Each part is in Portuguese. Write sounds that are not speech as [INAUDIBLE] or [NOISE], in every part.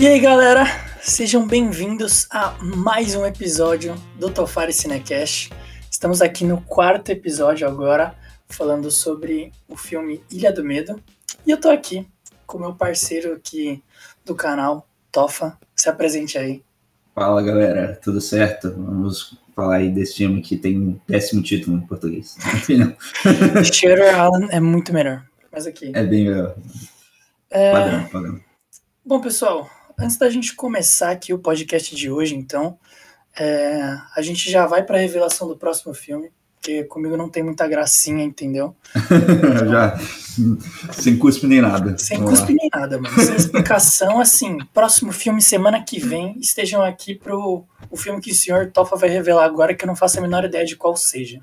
E aí, galera, sejam bem-vindos a mais um episódio do Tofari Cinecast. Estamos aqui no quarto episódio agora, falando sobre o filme Ilha do Medo. E eu tô aqui com meu parceiro aqui do canal, Tofa. Se apresente aí. Fala, galera, tudo certo? Vamos falar aí desse filme que tem um péssimo título em português. [LAUGHS] Shutter Island é muito melhor, mas aqui. É bem melhor. É... Padrão, padrão. Bom, pessoal, antes da gente começar aqui o podcast de hoje, então, é, a gente já vai para a revelação do próximo filme, porque comigo não tem muita gracinha, entendeu? [LAUGHS] já, sem cuspe nem nada. Sem Vamos cuspe nem nada, mano. Sem explicação, assim, próximo filme, semana que vem, estejam aqui pro o filme que o senhor Tofa vai revelar agora, que eu não faço a menor ideia de qual seja.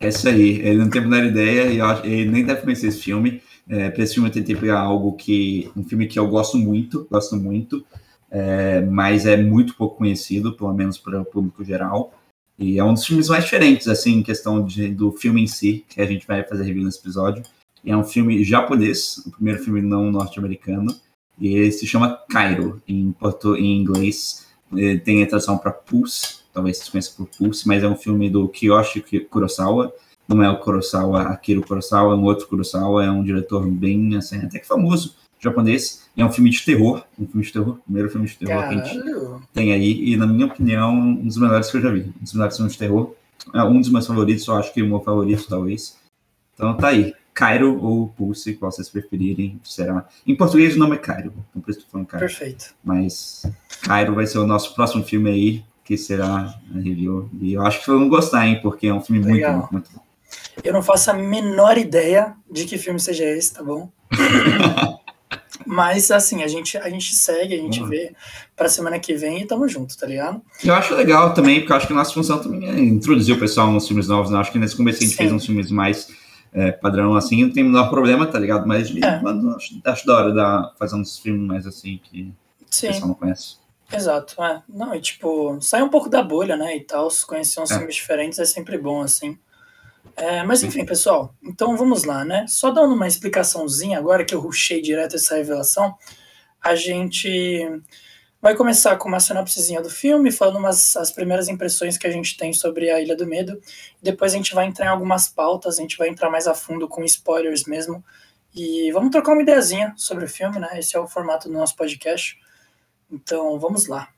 É isso aí, ele não tem a menor ideia e eu ele nem deve conhecer esse filme. É, pra esse filme eu tentei pegar algo que. um filme que eu gosto muito, gosto muito, é, mas é muito pouco conhecido, pelo menos para o público geral. E é um dos filmes mais diferentes, assim, em questão de, do filme em si, que a gente vai fazer review nesse episódio. E é um filme japonês, o primeiro filme não norte-americano, e ele se chama Cairo, em, portu, em inglês. Ele tem a tradução para Pulse, talvez vocês conheçam por Pulse, mas é um filme do Kiyoshi Kurosawa, não é o Kurosawa, Akira Kurosawa, é um outro Kurosawa, é um diretor bem, assim, até que famoso, japonês, é um filme de terror, um filme de terror, primeiro filme de terror que a gente Caralho. tem aí, e na minha opinião, um dos melhores que eu já vi, um dos melhores filmes de terror, é um dos meus favoritos, eu acho que o meu favorito, [LAUGHS] talvez. Então tá aí, Cairo ou Pulse, qual vocês preferirem, será. Em português o nome é Cairo, eu tô falando Cairo. Perfeito. Mas Cairo vai ser o nosso próximo filme aí, que será a review. E eu acho que vocês vão gostar, hein? Porque é um filme muito Legal. bom, muito bom. Eu não faço a menor ideia de que filme seja esse, tá bom? [LAUGHS] Mas assim, a gente, a gente segue, a gente Uhum. vê pra semana que vem e tamo junto, tá ligado? Eu acho legal também, porque eu acho que a nossa função também é introduzir o pessoal nos filmes novos. Né? Acho que nesse começo a gente Sim. fez uns filmes mais é, padrão assim, não tem o menor problema, tá ligado? Mas É. eu acho, acho da hora da, fazer uns filmes mais assim que o Sim, pessoal não conhece. exato. É. Não, e tipo, sai um pouco da bolha, né? E tal, se conhecer uns É. filmes diferentes é sempre bom, assim. É, mas enfim, pessoal, então vamos lá, né? Só dando uma explicaçãozinha agora que eu rushei direto essa revelação, a gente vai começar com uma sinopsezinha do filme, falando umas, as primeiras impressões que a gente tem sobre a Ilha do Medo. Depois a gente vai entrar em algumas pautas, a gente vai entrar mais a fundo com spoilers mesmo. E vamos trocar uma ideiazinha sobre o filme, né? Esse é o formato do nosso podcast. Então vamos lá.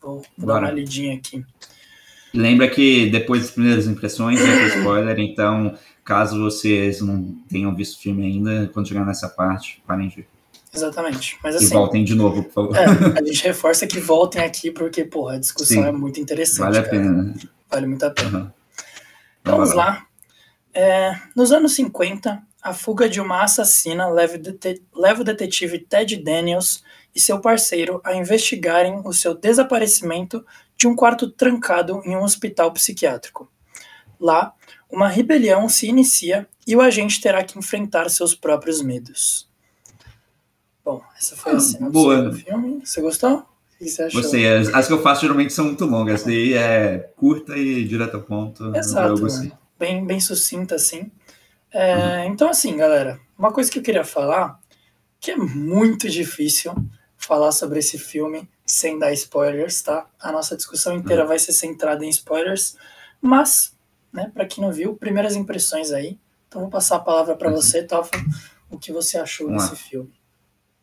Vou, vou dar uma lidinha aqui. Lembra que depois das primeiras impressões é spoiler, então caso vocês não tenham visto o filme ainda, quando chegar nessa parte, parem de ver. Exatamente. Mas E assim, voltem de novo, por favor. é, a gente reforça que voltem aqui, porque, porra, a discussão Sim. é muito interessante. vale a cara. pena. Vale muito a pena. Uhum. Vamos Bora lá. É, nos anos 50, a fuga de uma assassina leva leva o detetive Ted Daniels e seu parceiro a investigarem o seu desaparecimento de um quarto trancado em um hospital psiquiátrico. Lá, uma rebelião se inicia e o agente terá que enfrentar seus próprios medos. Bom, essa foi a Ah, sinopse boa. do filme. Você gostou? O que você achou? Gostei. As, as que eu faço geralmente são muito longas. Daí é curta e direto ao ponto. Exato, mano. Bem, bem sucinta, assim. É, Então, assim, galera, uma coisa que eu queria falar, que é muito difícil falar sobre esse filme sem dar spoilers, tá? A nossa discussão inteira Uhum. vai ser centrada em spoilers, mas, né, pra quem não viu, primeiras impressões aí. Então, vou passar a palavra pra Uhum. você, Tofa, o que você achou Vamos lá. desse filme.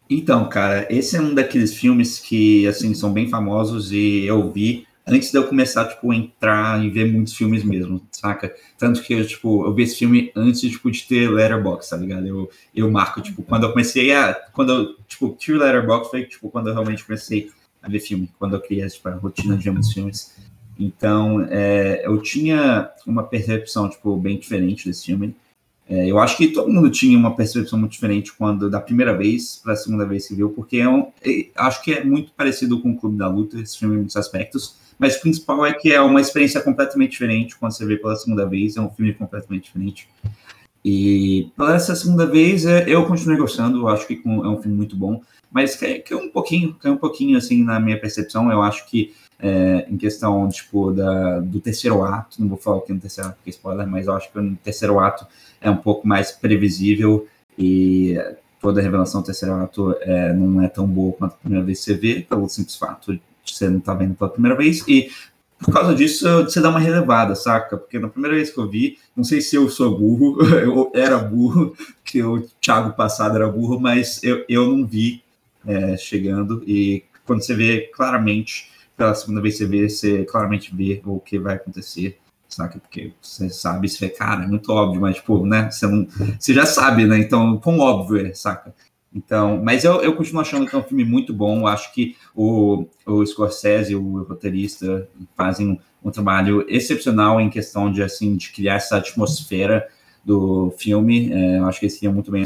Então, cara, esse é um daqueles filmes que, assim, são bem famosos e eu vi antes de eu começar, tipo, a entrar e ver muitos filmes mesmo, saca? Tanto que, eu, tipo, eu vi esse filme antes, tipo, de ter Letterboxd, tá ligado? Eu, eu marco, tipo, quando eu comecei a... Quando eu, tipo, tive Letterboxd foi, tipo, quando eu realmente comecei a ver filme, quando eu criei, tipo, a rotina de muitos filmes. Então, é, eu tinha uma percepção, tipo, bem diferente desse filme. É, eu acho que todo mundo tinha uma percepção muito diferente quando da primeira vez para a segunda vez que viu, porque é um, é, acho que é muito parecido com o Clube da Luta, esse filme em muitos aspectos, mas o principal é que é uma experiência completamente diferente quando você vê pela segunda vez, é um filme completamente diferente. E pela essa segunda vez é, eu continuei gostando, eu acho que é um filme muito bom, mas caiu cai um pouquinho, caiu um pouquinho assim na minha percepção, eu acho que é, em questão tipo da, do terceiro ato, não vou falar o que no terceiro ato, porque é spoiler, mas eu acho que no terceiro ato é um pouco mais previsível e toda a revelação do terceiro ato é, não é tão boa quanto a primeira vez que você vê, pelo simples fato de você não estar tá vendo pela primeira vez, e por causa disso você dá uma relevada, saca? Porque na primeira vez que eu vi, não sei se eu sou burro, [LAUGHS] eu era burro, que o Thiago passado era burro, mas eu, eu não vi é, chegando, e quando você vê claramente, pela segunda vez você vê, você claramente vê o que vai acontecer saca? Porque você sabe, você vê, cara, é muito óbvio, mas, tipo, né, você, não, você já sabe, né? Então, quão óbvio é, saca? Então, mas eu, eu continuo achando que é um filme muito bom. Acho que o, o Scorsese, o roteirista, fazem um, um trabalho excepcional em questão de, assim, de criar essa atmosfera do filme. É, eu acho que eles criam muito bem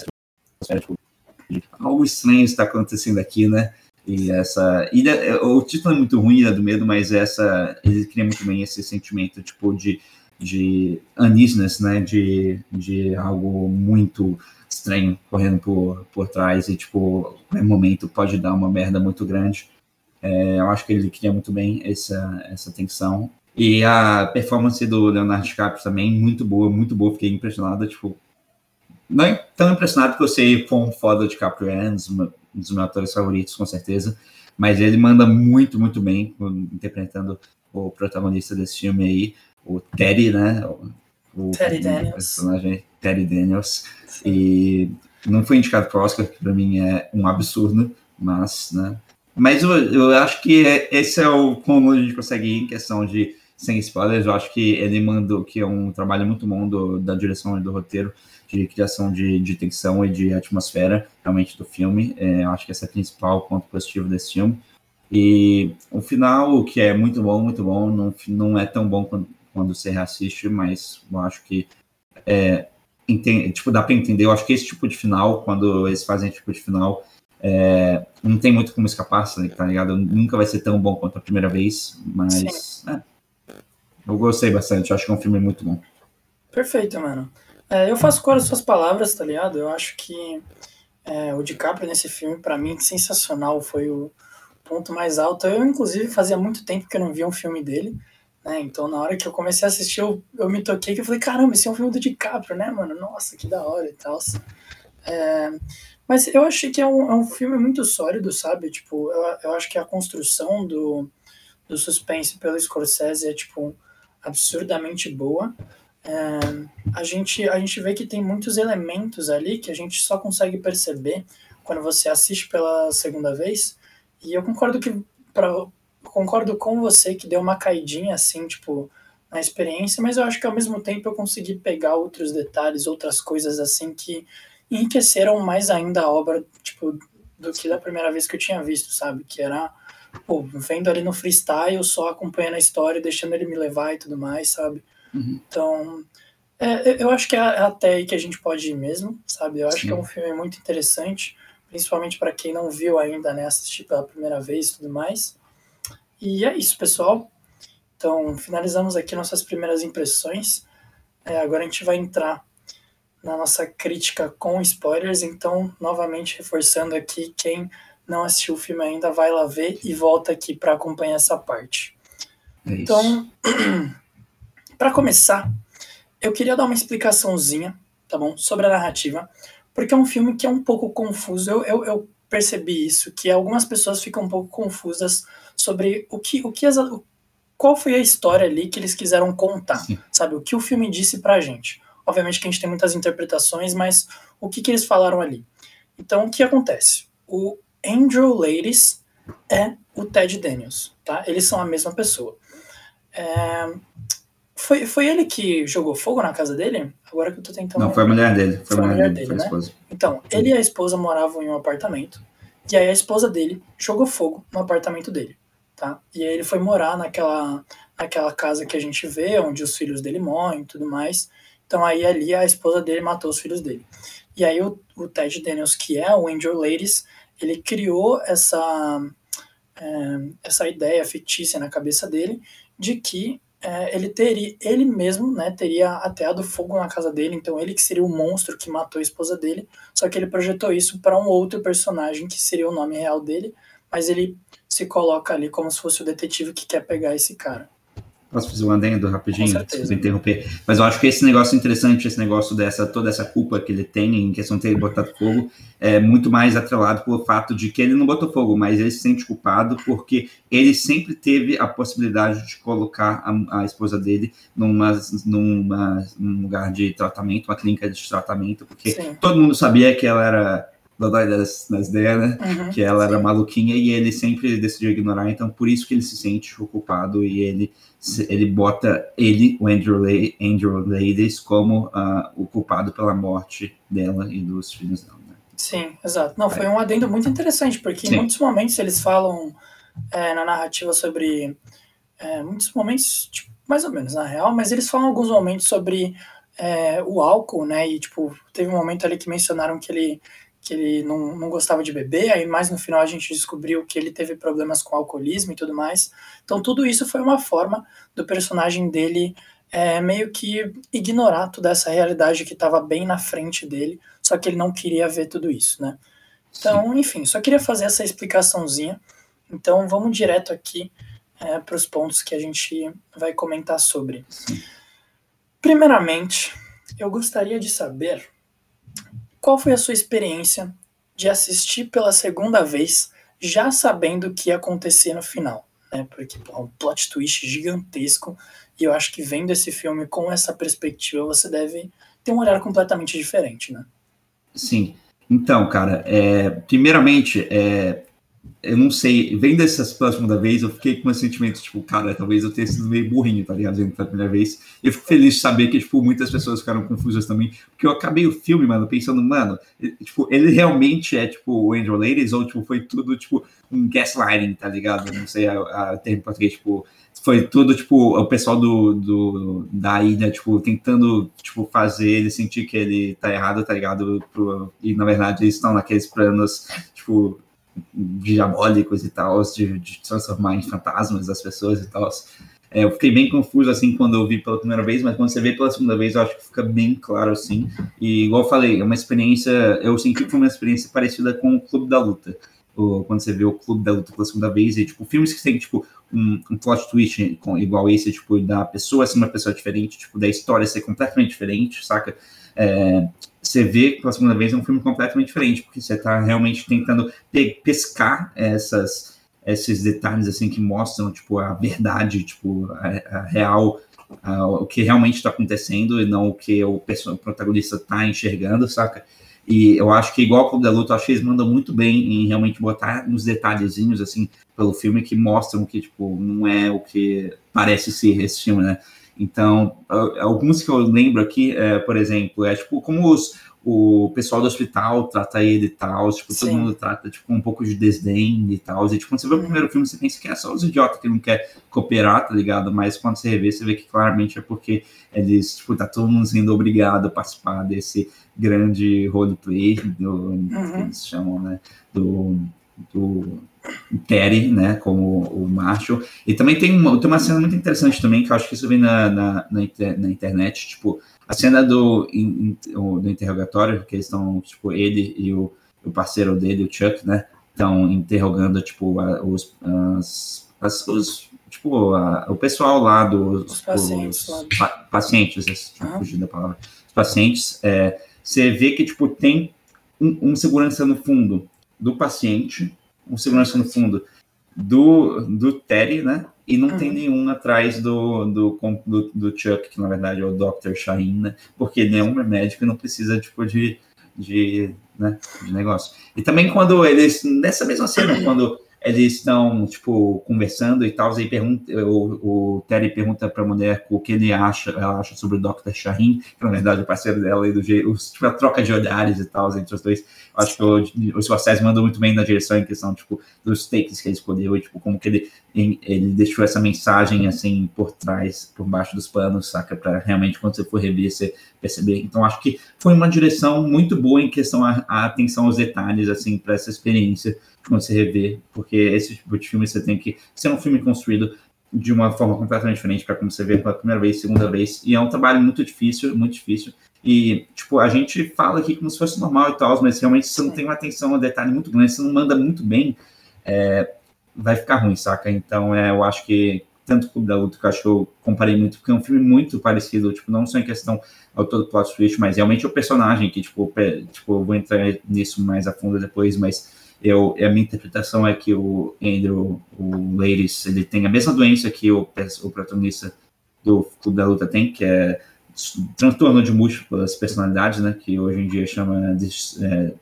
algo estranho está acontecendo aqui, né? E essa ilha, é, o título é muito ruim, Ilha do Medo, mas essa ele cria muito bem esse sentimento tipo de de uneasiness, né, de, de algo muito estranho correndo por, por trás e tipo, no momento pode dar uma merda muito grande. É, eu acho que ele cria muito bem essa essa tensão. E a performance do Leonardo DiCaprio também muito boa, muito boa, fiquei impressionada, tipo, não é tão impressionado que eu sei quão foda de DiCaprio é, um dos meus atores favoritos, com certeza. Mas ele manda muito, muito bem, interpretando o protagonista desse filme aí, o Teddy, né? O, Teddy Daniels. personagem Teddy Daniels. Sim. E não foi indicado para o Oscar, que para mim é um absurdo, mas, né? Mas eu, eu acho que é, esse é o como a gente consegue ir em questão de sem spoilers. Eu acho que ele mandou que é um trabalho muito bom do, da direção e do roteiro de criação de, de tensão e de atmosfera realmente do filme. É, eu acho que esse é o principal ponto positivo desse filme. E o final, que é muito bom, muito bom, não, não é tão bom quando, quando você reassiste, mas eu acho que é, entende, tipo, dá para entender. Eu acho que esse tipo de final, quando eles fazem esse tipo de final, é, não tem muito como escapar, tá ligado? Nunca vai ser tão bom quanto a primeira vez, mas é, eu gostei bastante. Eu acho que é um filme muito bom. Perfeito, mano. É, eu faço cor as suas palavras, tá ligado? Eu acho que é, o DiCaprio nesse filme, para mim, sensacional. Foi o ponto mais alto. Eu, inclusive, fazia muito tempo que eu não via um filme dele. Né? Então, na hora que eu comecei a assistir, eu, eu me toquei que eu falei, caramba, esse é um filme do DiCaprio, né, mano? Nossa, que da hora e tal. É, mas eu achei que é um, é um filme muito sólido, sabe? Tipo, eu, eu acho que a construção do, do suspense pelo Scorsese é, tipo, absurdamente boa. É, a, gente, a gente vê que tem muitos elementos ali que a gente só consegue perceber quando você assiste pela segunda vez. E eu concordo que pra, concordo com você que deu uma caidinha assim, tipo, na experiência, mas eu acho que ao mesmo tempo eu consegui pegar outros detalhes, outras coisas assim que enriqueceram mais ainda a obra, tipo, do que da primeira vez que eu tinha visto, sabe? Que era, pô, vendo ali no freestyle, só acompanhando a história, deixando ele me levar e tudo mais, sabe? Uhum. Então, é, eu acho que é até aí que a gente pode ir mesmo, sabe? Eu acho Sim. que é um filme muito interessante, principalmente para quem não viu ainda, né? Assistir pela primeira vez e tudo mais. E é isso, pessoal. Então, finalizamos aqui nossas primeiras impressões. É, agora a gente vai entrar na nossa crítica com spoilers. Então, novamente reforçando aqui, quem não assistiu o filme ainda, vai lá ver e volta aqui para acompanhar essa parte. É então, [CLEARS THROAT] Para começar, eu queria dar uma explicaçãozinha, tá bom, sobre a narrativa, porque é um filme que é um pouco confuso. Eu, eu, eu percebi isso, que algumas pessoas ficam um pouco confusas sobre o que, o que as, qual foi a história ali que eles quiseram contar, Sim. sabe? O que o filme disse pra gente. Obviamente que a gente tem muitas interpretações, mas o que, que eles falaram ali? Então, o que acontece? O Andrew Ladies é o Ted Daniels, tá? Eles são a mesma pessoa. É, foi, foi ele que jogou fogo na casa dele? Agora que eu tô tentando. Não, foi a mulher dele. Foi, foi a mulher, dele, dele né? Então, ele e a esposa moravam em um apartamento. E aí a esposa dele jogou fogo no apartamento dele, tá? E aí ele foi morar naquela, naquela casa que a gente vê, onde os filhos dele morrem e tudo mais. Então aí ali a esposa dele matou os filhos dele. E aí o, o Ted Daniels, que é o Angel Ladies, ele criou essa, é, essa ideia fictícia na cabeça dele de que é, ele teria, ele mesmo, né, teria ateado fogo na casa dele, então ele que seria o monstro que matou a esposa dele, só que ele projetou isso para um outro personagem que seria o nome real dele, mas ele se coloca ali como se fosse o detetive que quer pegar esse cara. Posso fazer um adendo rapidinho? Desculpa interromper. Mas eu acho que esse negócio interessante, esse negócio dessa, toda essa culpa que ele tem em questão de ter botado fogo, é muito mais atrelado pelo fato de que ele não botou fogo, mas ele se sente culpado porque ele sempre teve a possibilidade de colocar a, a esposa dele numa, numa, num lugar de tratamento, uma clínica de tratamento, porque Sim. todo mundo sabia que ela era Dodói das, das ideias, né? Uhum, que ela sim. era maluquinha e ele sempre decidiu ignorar, então por isso que ele se sente culpado e ele, ele bota ele, o Andrew, Le Andrew Ladies, como uh, o culpado pela morte dela e dos filhos dela. Né? Sim, exato. Não, foi um adendo muito interessante, porque sim. em muitos momentos eles falam é, na narrativa sobre. É, muitos momentos, tipo, mais ou menos na real, mas eles falam alguns momentos sobre é, o álcool, né? E, tipo, teve um momento ali que mencionaram que ele que ele não, não gostava de beber, aí mais no final a gente descobriu que ele teve problemas com alcoolismo e tudo mais. Então tudo isso foi uma forma do personagem dele é, meio que ignorar toda essa realidade que estava bem na frente dele, só que ele não queria ver tudo isso, né? Então, Sim. enfim, só queria fazer essa explicaçãozinha. Então vamos direto aqui é, para os pontos que a gente vai comentar sobre. Sim. Primeiramente, eu gostaria de saber qual foi a sua experiência de assistir pela segunda vez, já sabendo o que ia acontecer no final? Né? Porque é um plot twist gigantesco, e eu acho que vendo esse filme com essa perspectiva, você deve ter um olhar completamente diferente, né? Sim. Então, cara, é, primeiramente, é, eu não sei, vendo essas pela segunda vez, eu fiquei com um sentimento, tipo, cara, talvez eu tenha sido meio burrinho, tá ligado? Vendo pela primeira vez. Eu fico feliz de saber que, tipo, muitas pessoas ficaram confusas também, porque eu acabei o filme, mano, pensando, mano, tipo, ele realmente é, tipo, o Andrew Ladies, ou, tipo, foi tudo, tipo, um gaslighting, tá ligado? Não sei a, a termo português, tipo, foi tudo, tipo, o pessoal do, do, da ilha, tipo, tentando, tipo, fazer ele sentir que ele tá errado, tá ligado? Pro, e, na verdade, eles estão naqueles planos, tipo, diabólicos e tal, de, de, transformar em fantasmas as pessoas e tal. É, eu fiquei bem confuso assim quando eu vi pela primeira vez, mas quando você vê pela segunda vez, eu acho que fica bem claro assim. E igual eu falei, é uma experiência, eu senti que foi uma experiência parecida com o Clube da Luta. O, quando você vê o Clube da Luta pela segunda vez, e tipo, filmes que tem tipo um, um plot twist com, igual esse, tipo, da pessoa ser uma pessoa diferente, tipo, da história ser completamente diferente, saca? É, você vê pela segunda vez é um filme completamente diferente, porque você está realmente tentando pescar essas, esses detalhes assim que mostram tipo a verdade, tipo a, a real, a, o que realmente está acontecendo e não o que o, o protagonista está enxergando, saca? E eu acho que igual o da luta, acho que eles mandam muito bem em realmente botar uns detalhezinhos assim pelo filme que mostram que tipo não é o que parece ser esse filme, né? Então, alguns que eu lembro aqui, é, por exemplo, é tipo como os, o pessoal do hospital trata ele e tal, tipo, Sim. todo mundo trata tipo, um pouco de desdém e tal. E tipo, quando você vê o uhum. primeiro filme, você pensa que é só os idiotas que não quer cooperar, tá ligado? Mas quando você revê, você vê que claramente é porque eles, tipo, tá todo mundo sendo obrigado a participar desse grande roleplay do, uhum. que eles chamam, né? Do, do Terry, né, como o Marshall. E também tem uma, tem uma cena muito interessante também, que eu acho que isso vem na, na, na, na internet, tipo, a cena do, in, do interrogatório, que eles estão, tipo, ele e o, o, parceiro dele, o Chuck, né, estão interrogando, tipo, a, os, as, as, os, tipo, a, o pessoal lá dos os pacientes, os, pa, pacientes uhum. fugir da palavra, os pacientes, é, você vê que, tipo, tem um, um segurança no fundo do paciente, um segurança no fundo do, do Terry, né? E não uhum. tem nenhum atrás do, do, do, do, Chuck, que na verdade é o Dr. Shaheen, né? Porque ele é um médico e não precisa, tipo, de, de, né, de negócio. E também quando eles, nessa mesma cena, quando eles estão, tipo, conversando e tal, aí pergunta, o, o Terry pergunta para a mulher o que ele acha, ela acha sobre o Dr. Shaheen, que na verdade é o parceiro dela, e do jeito, tipo, a troca de olhares e tal entre os dois. Acho que o, o Scorsese mandou muito bem na direção em questão, tipo, dos takes que ele escolheu e, tipo, como que ele, ele deixou essa mensagem, assim, por trás, por baixo dos panos, saca? Para realmente, quando você for rever, você perceber. Então, acho que foi uma direção muito boa em questão a, a atenção aos detalhes, assim, para essa experiência quando você rever, porque esse tipo de filme você tem que ser um filme construído de uma forma completamente diferente para como você vê pela primeira vez, segunda vez, e é um trabalho muito difícil, muito difícil. E, tipo, a gente fala aqui como se fosse normal e tal, mas realmente você não tem uma atenção a detalhe muito grande, você não manda muito bem, é, vai ficar ruim, saca? Então, é, eu acho que tanto Clube da Luta que eu acho que eu comparei muito, porque é um filme muito parecido, tipo, não só em questão ao todo plot twist, mas realmente o personagem, que, tipo, tipo, eu vou entrar nisso mais a fundo depois, mas eu, a minha interpretação é que o Andrew, o Ladies, ele tem a mesma doença que o, o protagonista do Clube da Luta tem, que é transtorno de múltiplas personalidades, né, que hoje em dia chama de, é,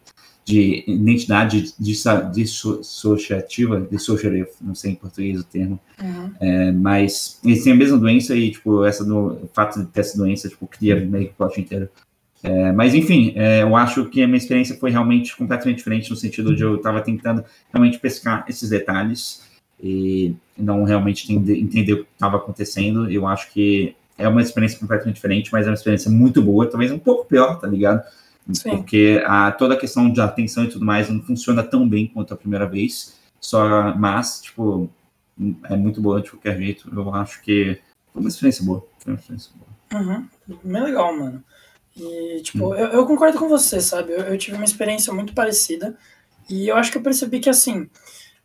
de identidade dissociativa, dissociativa, não sei em português o termo, uhum. é, mas eles têm a mesma doença e, tipo, essa do, o fato de ter essa doença, tipo, cria meio que o plot inteiro. É, mas, enfim, é, eu acho que a minha experiência foi realmente completamente diferente no sentido de eu estava tentando realmente pescar esses detalhes e não realmente entender o que estava acontecendo. Eu acho que é uma experiência completamente diferente, mas é uma experiência muito boa, talvez um pouco pior, tá ligado? Sim. Porque a, toda a questão de atenção e tudo mais não funciona tão bem quanto a primeira vez. Só, mas, tipo, é muito boa de qualquer jeito. Eu acho que foi uma experiência boa. Foi uma experiência boa. Uhum. Bem legal, mano. E, tipo, hum. eu, eu, concordo com você, sabe? Eu, eu, tive uma experiência muito parecida. E eu acho que eu percebi que, assim,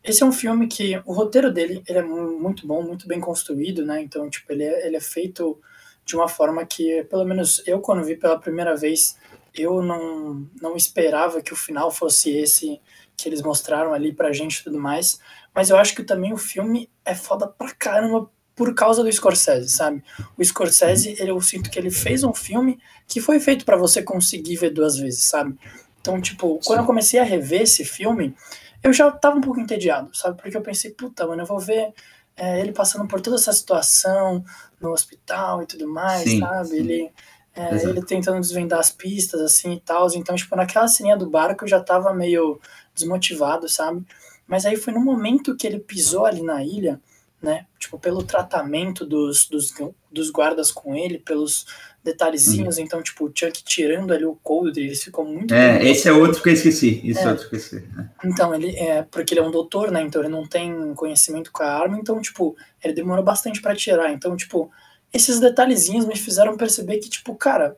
esse é um filme que o roteiro dele ele é muito bom, muito bem construído, né? Então, tipo, ele é, ele é feito de uma forma que, pelo menos eu, quando vi pela primeira vez, eu não, não esperava que o final fosse esse que eles mostraram ali pra gente e tudo mais. Mas eu acho que também o filme é foda pra caramba por causa do Scorsese, sabe? O Scorsese, ele, eu sinto que ele fez um filme que foi feito para você conseguir ver duas vezes, sabe? Então, tipo, quando eu comecei a rever esse filme, eu já tava um pouco entediado, sabe? Porque eu pensei, puta, mano, eu vou ver é, ele passando por toda essa situação no hospital e tudo mais, sim, sabe? Sim. Ele é, ele tentando desvendar as pistas, assim, e tal. Então, tipo, naquela ceninha do barco eu já tava meio desmotivado, sabe? Mas aí foi no momento que ele pisou ali na ilha, né? Tipo, pelo tratamento dos, dos, dos guardas com ele, pelos detalhezinhos. Uhum. Então, tipo, o Chuck tirando ali o coldre, ele ficou muito. É, esse é outro que eu esqueci. Esse é, é outro que eu esqueci. É. Então, ele é. Porque ele é um doutor, né? Então ele não tem conhecimento com a arma. Então, tipo, ele demorou bastante para tirar. Então, tipo, esses detalhezinhos me fizeram perceber que, tipo, cara,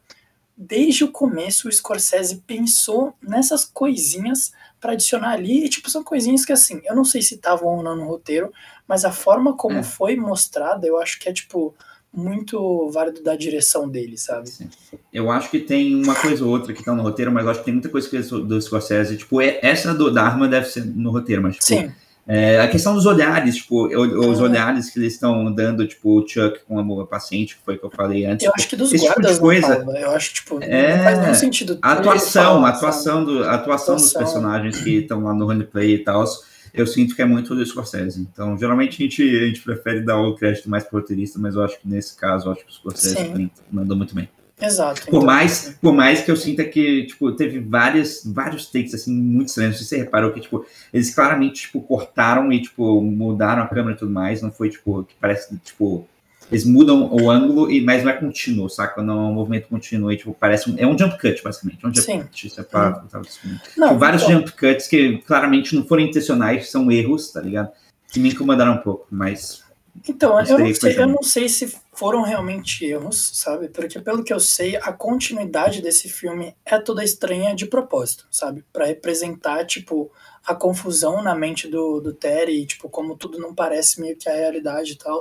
desde o começo o Scorsese pensou nessas coisinhas para adicionar ali, e tipo, são coisinhas que assim, eu não sei se estavam ou não no roteiro, mas a forma como é. foi mostrada, eu acho que é tipo muito válido da direção dele, sabe? Sim. Eu acho que tem uma coisa ou outra que tá no roteiro, mas eu acho que tem muita coisa que é do Scorsese, tipo, é, essa do, da arma deve ser no roteiro, mas tipo, Sim é, a questão dos olhares, tipo, os é. olhares que eles estão dando, tipo, o Chuck com a paciente, que foi o que eu falei antes. Eu acho que dos guardas tipo coisa, Eu acho, tipo, é, não faz nenhum sentido. A atuação, a atuação, do, a atuação, dos personagens que estão lá no roleplay e tal, eu sinto que é muito do Scorsese. Então, geralmente a gente, a gente prefere dar o crédito mais pro roteirista, mas eu acho que nesse caso, eu acho que o Scorsese mandou muito bem. Exato. Por então, mais, por mais que eu sinta que, tipo, teve várias, vários takes, assim, muito estranhos. Se você reparou que, tipo, eles claramente, tipo, cortaram e, tipo, mudaram a câmera e tudo mais. Não foi, tipo, que parece, tipo, eles mudam o ângulo, e, mas não é contínuo, saca? Não é um movimento contínuo. E, tipo, parece um, é um jump cut, basicamente. É um jump Sim. cut. Isso é pra, não, tipo, vários então... jump cuts que claramente não foram intencionais, são erros, tá ligado? Que me incomodaram um pouco, mas então, eu não, sei, eu não sei se foram realmente erros, sabe? Porque pelo que eu sei, a continuidade desse filme é toda estranha de propósito, sabe? Para representar, tipo, a confusão na mente do, do Terry, tipo, como tudo não parece meio que a realidade e tal.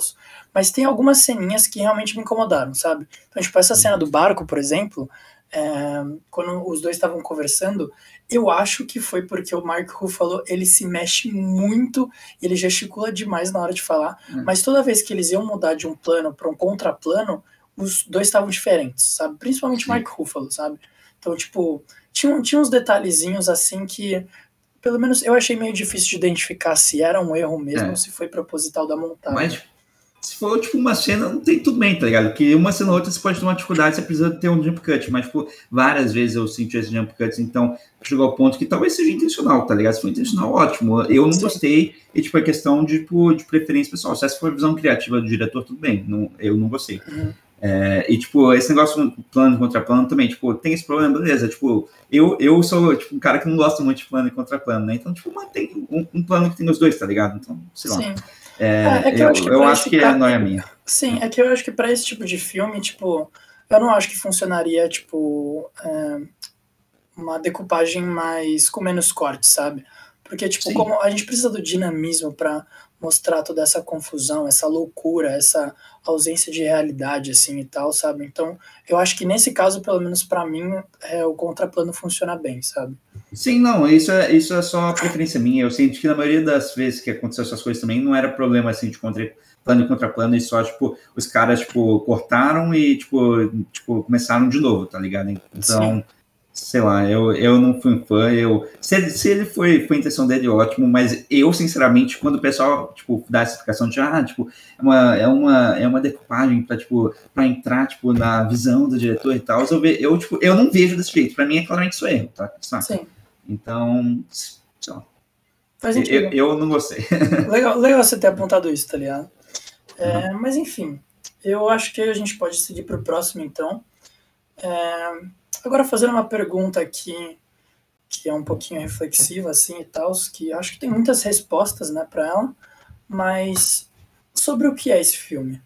Mas tem algumas ceninhas que realmente me incomodaram, sabe? Então, tipo, essa cena do barco, por exemplo, é, quando os dois estavam conversando, eu acho que foi porque o Mark Ruffalo ele se mexe muito, ele gesticula demais na hora de falar, hum. mas toda vez que eles iam mudar de um plano para um contraplano, os dois estavam diferentes, sabe? Principalmente o Mark Ruffalo, sabe? Então, tipo, tinha, tinha uns detalhezinhos assim que, pelo menos eu achei meio difícil de identificar se era um erro mesmo é. ou se foi proposital da montagem. Mas se for, tipo, uma cena, não tem tudo bem, tá ligado? Porque uma cena ou outra você pode ter uma dificuldade, você precisa ter um jump cut, mas, tipo, várias vezes eu senti esse jump cut, então chegou ao ponto que talvez seja intencional, tá ligado? Se for intencional, ótimo. Eu não Sim. gostei, e, tipo, é questão de, tipo, de preferência pessoal. Se essa for a visão criativa do diretor, tudo bem, não, eu não gostei. Uhum. É, e, tipo, esse negócio plano contra plano também, tipo, tem esse problema, beleza. Tipo, eu, eu sou, tipo, um cara que não gosta muito de plano e contra plano, né? Então, tipo, mantém um, um plano que tem os dois, tá ligado? Então, sei lá. Sim. É, é, é que eu, eu acho que, eu acho que é noia minha. Sim, é que eu acho que para esse tipo de filme, tipo, eu não acho que funcionaria, tipo, é, uma decupagem mais com menos corte, sabe? Porque, tipo, Sim. como a gente precisa do dinamismo para mostrar toda essa confusão, essa loucura, essa ausência de realidade, assim, e tal, sabe? Então, eu acho que nesse caso, pelo menos para mim, é, o contraplano funciona bem, sabe? Sim, não, isso é, isso é só uma preferência minha. Eu sinto que na maioria das vezes que aconteceu essas coisas também, não era problema, assim, de contra, plano e contraplano, e só, tipo, os caras, tipo, cortaram e, tipo, tipo começaram de novo, tá ligado? Então... Sim sei lá, eu, eu não fui um fã, eu, se ele, se ele foi, foi a intenção dele, ótimo, mas eu, sinceramente, quando o pessoal, tipo, dá essa explicação de, ah, tipo, é uma, é uma, é uma decupagem pra, tipo, pra entrar, tipo, na visão do diretor e tal, eu, eu, tipo, eu não vejo desse jeito, pra mim é claramente isso erro, tá? Saca? Sim. Então, lá. Eu, eu não gostei. [LAUGHS] Legal, legal você ter apontado isso, tá ligado? É, uhum. Mas, enfim, eu acho que a gente pode seguir pro próximo, então. É, Agora, fazendo uma pergunta aqui que é um pouquinho reflexiva, assim, e tal, que acho que tem muitas respostas, né, para ela, mas sobre o que é esse filme?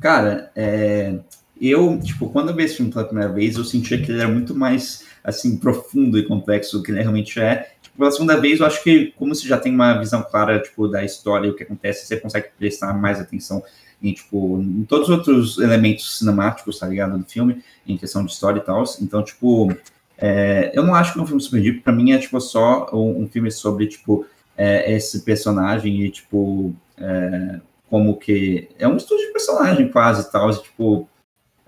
Cara, é, eu, tipo, quando eu vi esse filme pela primeira vez, eu sentia que ele era muito mais, assim, profundo e complexo que ele realmente é. Tipo, pela segunda vez, eu acho que, como você já tem uma visão clara, tipo, da história e o que acontece, você consegue prestar mais atenção em, tipo, em todos os outros elementos cinemáticos, tá ligado, do filme, em questão de história e tal. Então, tipo, é, eu não acho que é um filme super deep, pra mim é, tipo, só um, um filme sobre, tipo, é, esse personagem e, tipo, é, como que... É um estudo de personagem quase tal, e, tipo...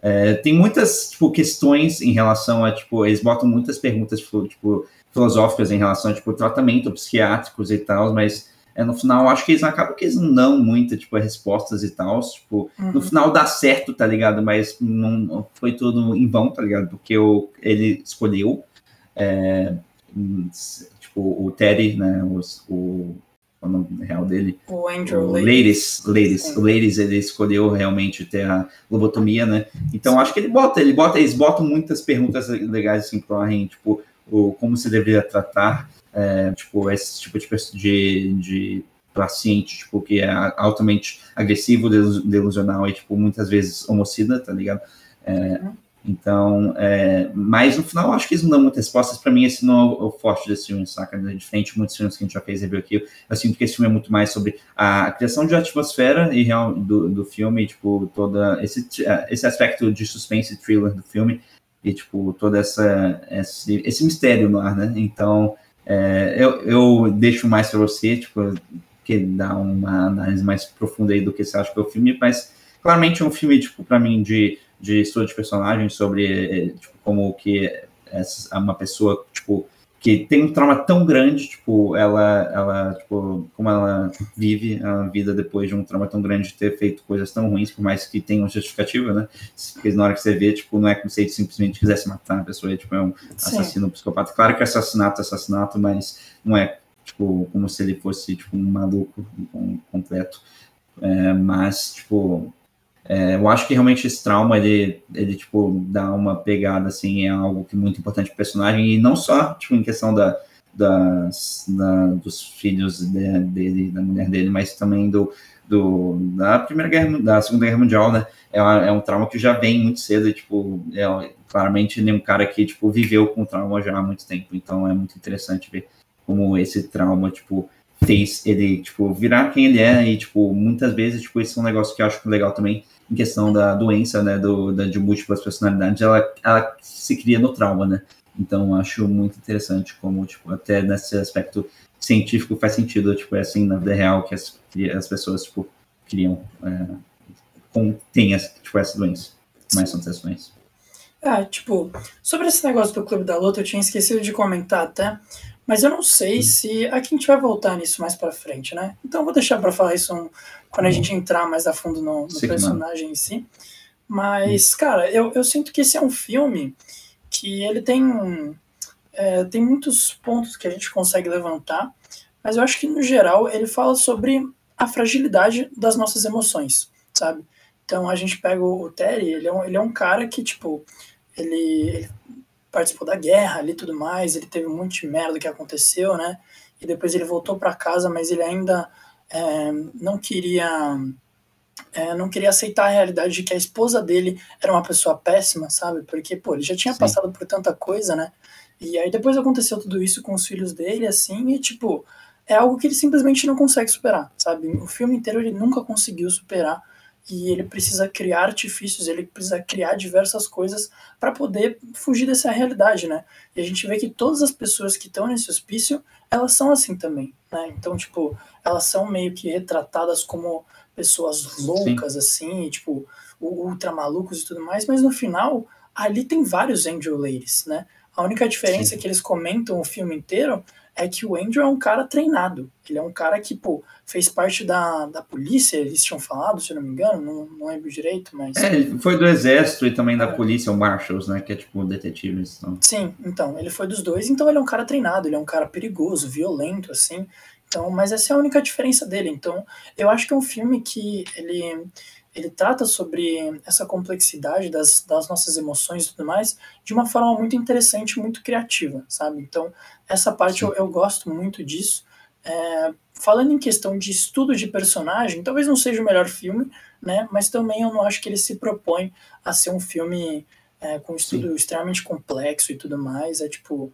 É, tem muitas, tipo, questões em relação a, tipo, eles botam muitas perguntas, tipo, tipo filosóficas em relação a, tipo, tratamento psiquiátricos e tal, mas é, no final, acho que eles acabam que eles não dão muita, tipo, respostas e tal, tipo, uhum. no final dá certo, tá ligado? Mas não foi tudo em vão, tá ligado? Porque eu, ele escolheu, é, tipo, o Terry, né, o, o, o nome real dele? O Andrew o Ladies. Ladies, o Ladies, ele escolheu realmente ter a lobotomia, né? Então, acho que ele bota, ele bota, eles botam muitas perguntas legais, assim, pro Arren, tipo, o, como se deveria tratar é, tipo, esse tipo de, de, de paciente, tipo, que é altamente agressivo, delusional e, tipo, muitas vezes homicida, tá ligado? É, então, é, mas no final, acho que eles não dão muitas respostas. Para mim, esse não é o forte desse filme, saca? É diferente de muitos filmes que a gente já fez review aqui. Eu sinto que esse filme é muito mais sobre a criação de atmosfera e real do, do filme, tipo, toda esse, esse aspecto de suspense e thriller do filme e, tipo, toda essa esse, esse mistério no ar, né? Então, é, eu, eu deixo mais para você, tipo, que dá uma análise mais profunda aí do que você acha que é o filme, mas claramente é um filme, tipo, para mim, de, de estudo de personagens sobre, tipo, como que essa, uma pessoa, tipo, que tem um trauma tão grande, tipo, ela, ela, tipo, como ela vive a vida depois de um trauma tão grande de ter feito coisas tão ruins, por mais que tenha uma justificativa, né? Porque na hora que você vê, tipo, não é como se ele simplesmente quisesse matar a pessoa, é, tipo, é um assassino um psicopata. Claro que é assassinato é assassinato, mas não é, tipo, como se ele fosse, tipo, um maluco um, completo. É, mas, tipo, é, eu acho que realmente esse trauma, ele, ele, tipo, dá uma pegada, assim, é algo que é muito importante para o personagem, e não só, tipo, em questão da, das, da, dos filhos de, dele, da mulher dele, mas também do, do, da Primeira Guerra, da Segunda Guerra Mundial, né, é, é um trauma que já vem muito cedo, e, tipo, é, claramente ele é um cara que, tipo, viveu com trauma já há muito tempo, então é muito interessante ver como esse trauma, tipo, fez ele, tipo, virar quem ele é, e, tipo, muitas vezes, tipo, esse é um negócio que eu acho legal também, em questão da doença, né, do, da, de múltiplas personalidades, ela, ela se cria no trauma, né? Então, acho muito interessante como, tipo, até nesse aspecto científico faz sentido, tipo, é assim, na vida real, que as, as pessoas, tipo, criam, é, com, tem essa, tipo, essa doença, mais são doenças. Ah, tipo, sobre esse negócio do Clube da Luta, eu tinha esquecido de comentar até, mas eu não sei se aqui a gente vai voltar nisso mais para frente, né? Então vou deixar para falar isso um, quando a gente entrar mais a fundo no, no personagem em si. Mas, cara, eu, eu sinto que esse é um filme que ele tem é, tem muitos pontos que a gente consegue levantar, mas eu acho que no geral ele fala sobre a fragilidade das nossas emoções, sabe? Então a gente pega o Terry, ele é um, ele é um cara que, tipo, ele, ele participou da guerra ali tudo mais, ele teve um monte de merda que aconteceu, né? E depois ele voltou para casa, mas ele ainda é, não queria é, não queria aceitar a realidade de que a esposa dele era uma pessoa péssima, sabe? Porque, pô, ele já tinha Sim. passado por tanta coisa, né? E aí depois aconteceu tudo isso com os filhos dele, assim, e tipo, é algo que ele simplesmente não consegue superar, sabe? O filme inteiro ele nunca conseguiu superar e ele precisa criar artifícios, ele precisa criar diversas coisas para poder fugir dessa realidade, né? E a gente vê que todas as pessoas que estão nesse hospício, elas são assim também, né? Então, tipo, elas são meio que retratadas como pessoas loucas, Sim. assim, e, tipo, ultra malucos e tudo mais, mas no final, ali tem vários Angel Ladies, né? A única diferença Sim. que eles comentam o filme inteiro é que o Andrew é um cara treinado. Ele é um cara que, pô, fez parte da, da polícia, eles tinham falado, se eu não me engano, não, não lembro direito, mas. É, ele foi do exército e também da é. polícia, o Marshals, né? Que é tipo detetives. Então. Sim, então, ele foi dos dois, então ele é um cara treinado, ele é um cara perigoso, violento, assim. Então, mas essa é a única diferença dele. Então, eu acho que é um filme que ele ele trata sobre essa complexidade das, das nossas emoções e tudo mais de uma forma muito interessante, muito criativa, sabe? Então, essa parte eu, eu, gosto muito disso. É, falando em questão de estudo de personagem, talvez não seja o melhor filme, né? Mas também eu não acho que ele se propõe a ser um filme é, com estudo Sim. extremamente complexo e tudo mais. É tipo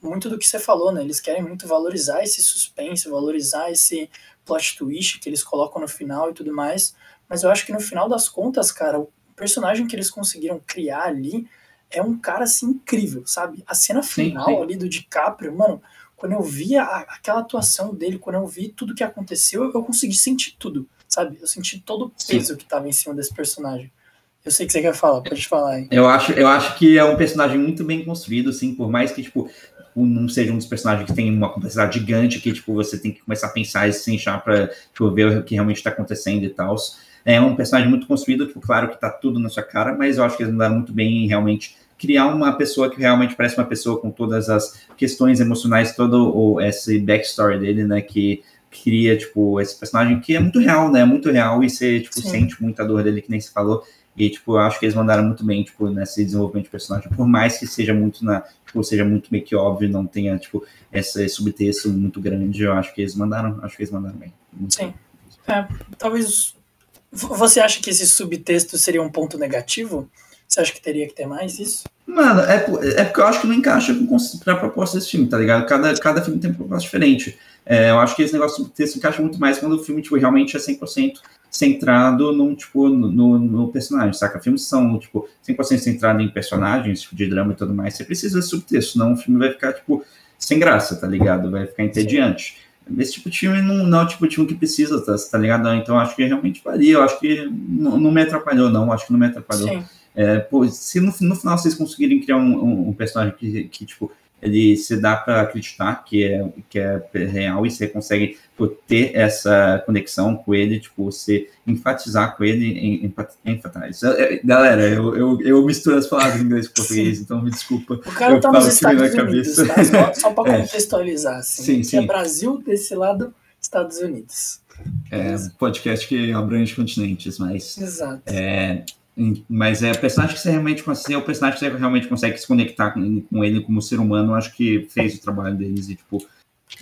muito do que você falou, né? Eles querem muito valorizar esse suspense, valorizar esse plot twist que eles colocam no final e tudo mais. Mas eu acho que no final das contas, cara, o personagem que eles conseguiram criar ali é um cara assim incrível, sabe? A cena final sim, sim. ali do DiCaprio, mano, quando eu vi a, aquela atuação dele, quando eu vi tudo que aconteceu, eu consegui sentir tudo, sabe? Eu senti todo o peso sim. que tava em cima desse personagem. Eu sei que você quer falar, pode falar aí. Eu acho, eu acho que é um personagem muito bem construído, assim, por mais que, tipo, não seja um dos personagens que tem uma complexidade gigante, que, tipo, você tem que começar a pensar e se inchar pra tipo, ver o que realmente está acontecendo e tal. É um personagem muito construído, tipo, claro que tá tudo na sua cara, mas eu acho que eles mandaram muito bem em realmente criar uma pessoa que realmente parece uma pessoa com todas as questões emocionais, todo o, esse backstory dele, né, que cria, tipo, esse personagem que é muito real, né, muito real, e você, tipo, Sim. sente muita dor dele, que nem se falou, e, tipo, eu acho que eles mandaram muito bem, tipo, nesse desenvolvimento de personagem, por mais que seja muito na, tipo, seja muito meio que óbvio, não tenha, tipo, esse subtexto muito grande, eu acho que eles mandaram, acho que eles mandaram bem. Sim. É, talvez você acha que esse subtexto seria um ponto negativo? Você acha que teria que ter mais isso? Mano, é, é porque eu acho que não encaixa com a proposta desse filme, tá ligado? Cada, cada filme tem uma proposta diferente. É, eu acho que esse negócio do subtexto encaixa muito mais quando o filme tipo, realmente é 100% centrado num, tipo, no, no, personagem, saca? Filmes são, tipo, 100% centrados em personagens, tipo, de drama e tudo mais. Você precisa de subtexto, senão o filme vai ficar, tipo, sem graça, tá ligado? Vai ficar entediante. Sim. Esse tipo de filme não, não é o tipo de filme que precisa, tá, tá ligado? Então acho que realmente varia. Eu acho que não, não me atrapalhou, não. Acho que não me atrapalhou. É, pô, se no, no, final vocês conseguirem criar um, um, um personagem que, que, tipo, ele se dá para acreditar que é, que é real e você consegue tipo, ter essa conexão com ele, tipo, você enfatizar com ele, enfatizar. Galera, eu, eu, eu misturo as palavras em inglês e português, então me desculpa. O cara tá nos Estados Unidos, tá? só, só para [LAUGHS] é. contextualizar, assim. Sim, sim. É Brasil, desse lado, Estados Unidos. É, podcast que abrange continentes, mas... Exato. É, mas é o personagem que você realmente consegue, é o personagem que você realmente consegue se conectar com, com ele como ser humano, acho que fez o trabalho deles e, tipo,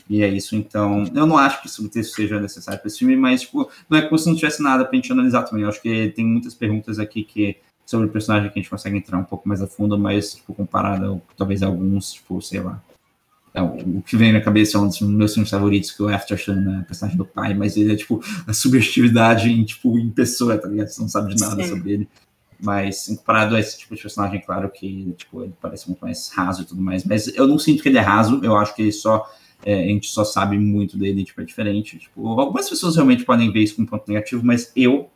e é isso. Então, eu não acho que o subtexto seja necessário para esse filme, mas, tipo, não é como se não tivesse nada para a gente analisar também. Eu acho que tem muitas perguntas aqui que sobre o personagem que a gente consegue entrar um pouco mais a fundo, mas, tipo, comparado talvez a alguns, tipo, sei lá. É, o que vem na cabeça é um dos meus filmes favoritos, que é o After Sun, né? personagem do pai, mas ele é tipo a subjetividade em, tipo, em pessoa, tá ligado? Você não sabe de nada Sim. sobre ele. Mas comparado a esse tipo de personagem, claro que tipo, ele parece muito mais raso e tudo mais. Mas eu não sinto que ele é raso, eu acho que ele só. É, a gente só sabe muito dele, tipo, é diferente. Tipo, algumas pessoas realmente podem ver isso como ponto negativo, mas eu,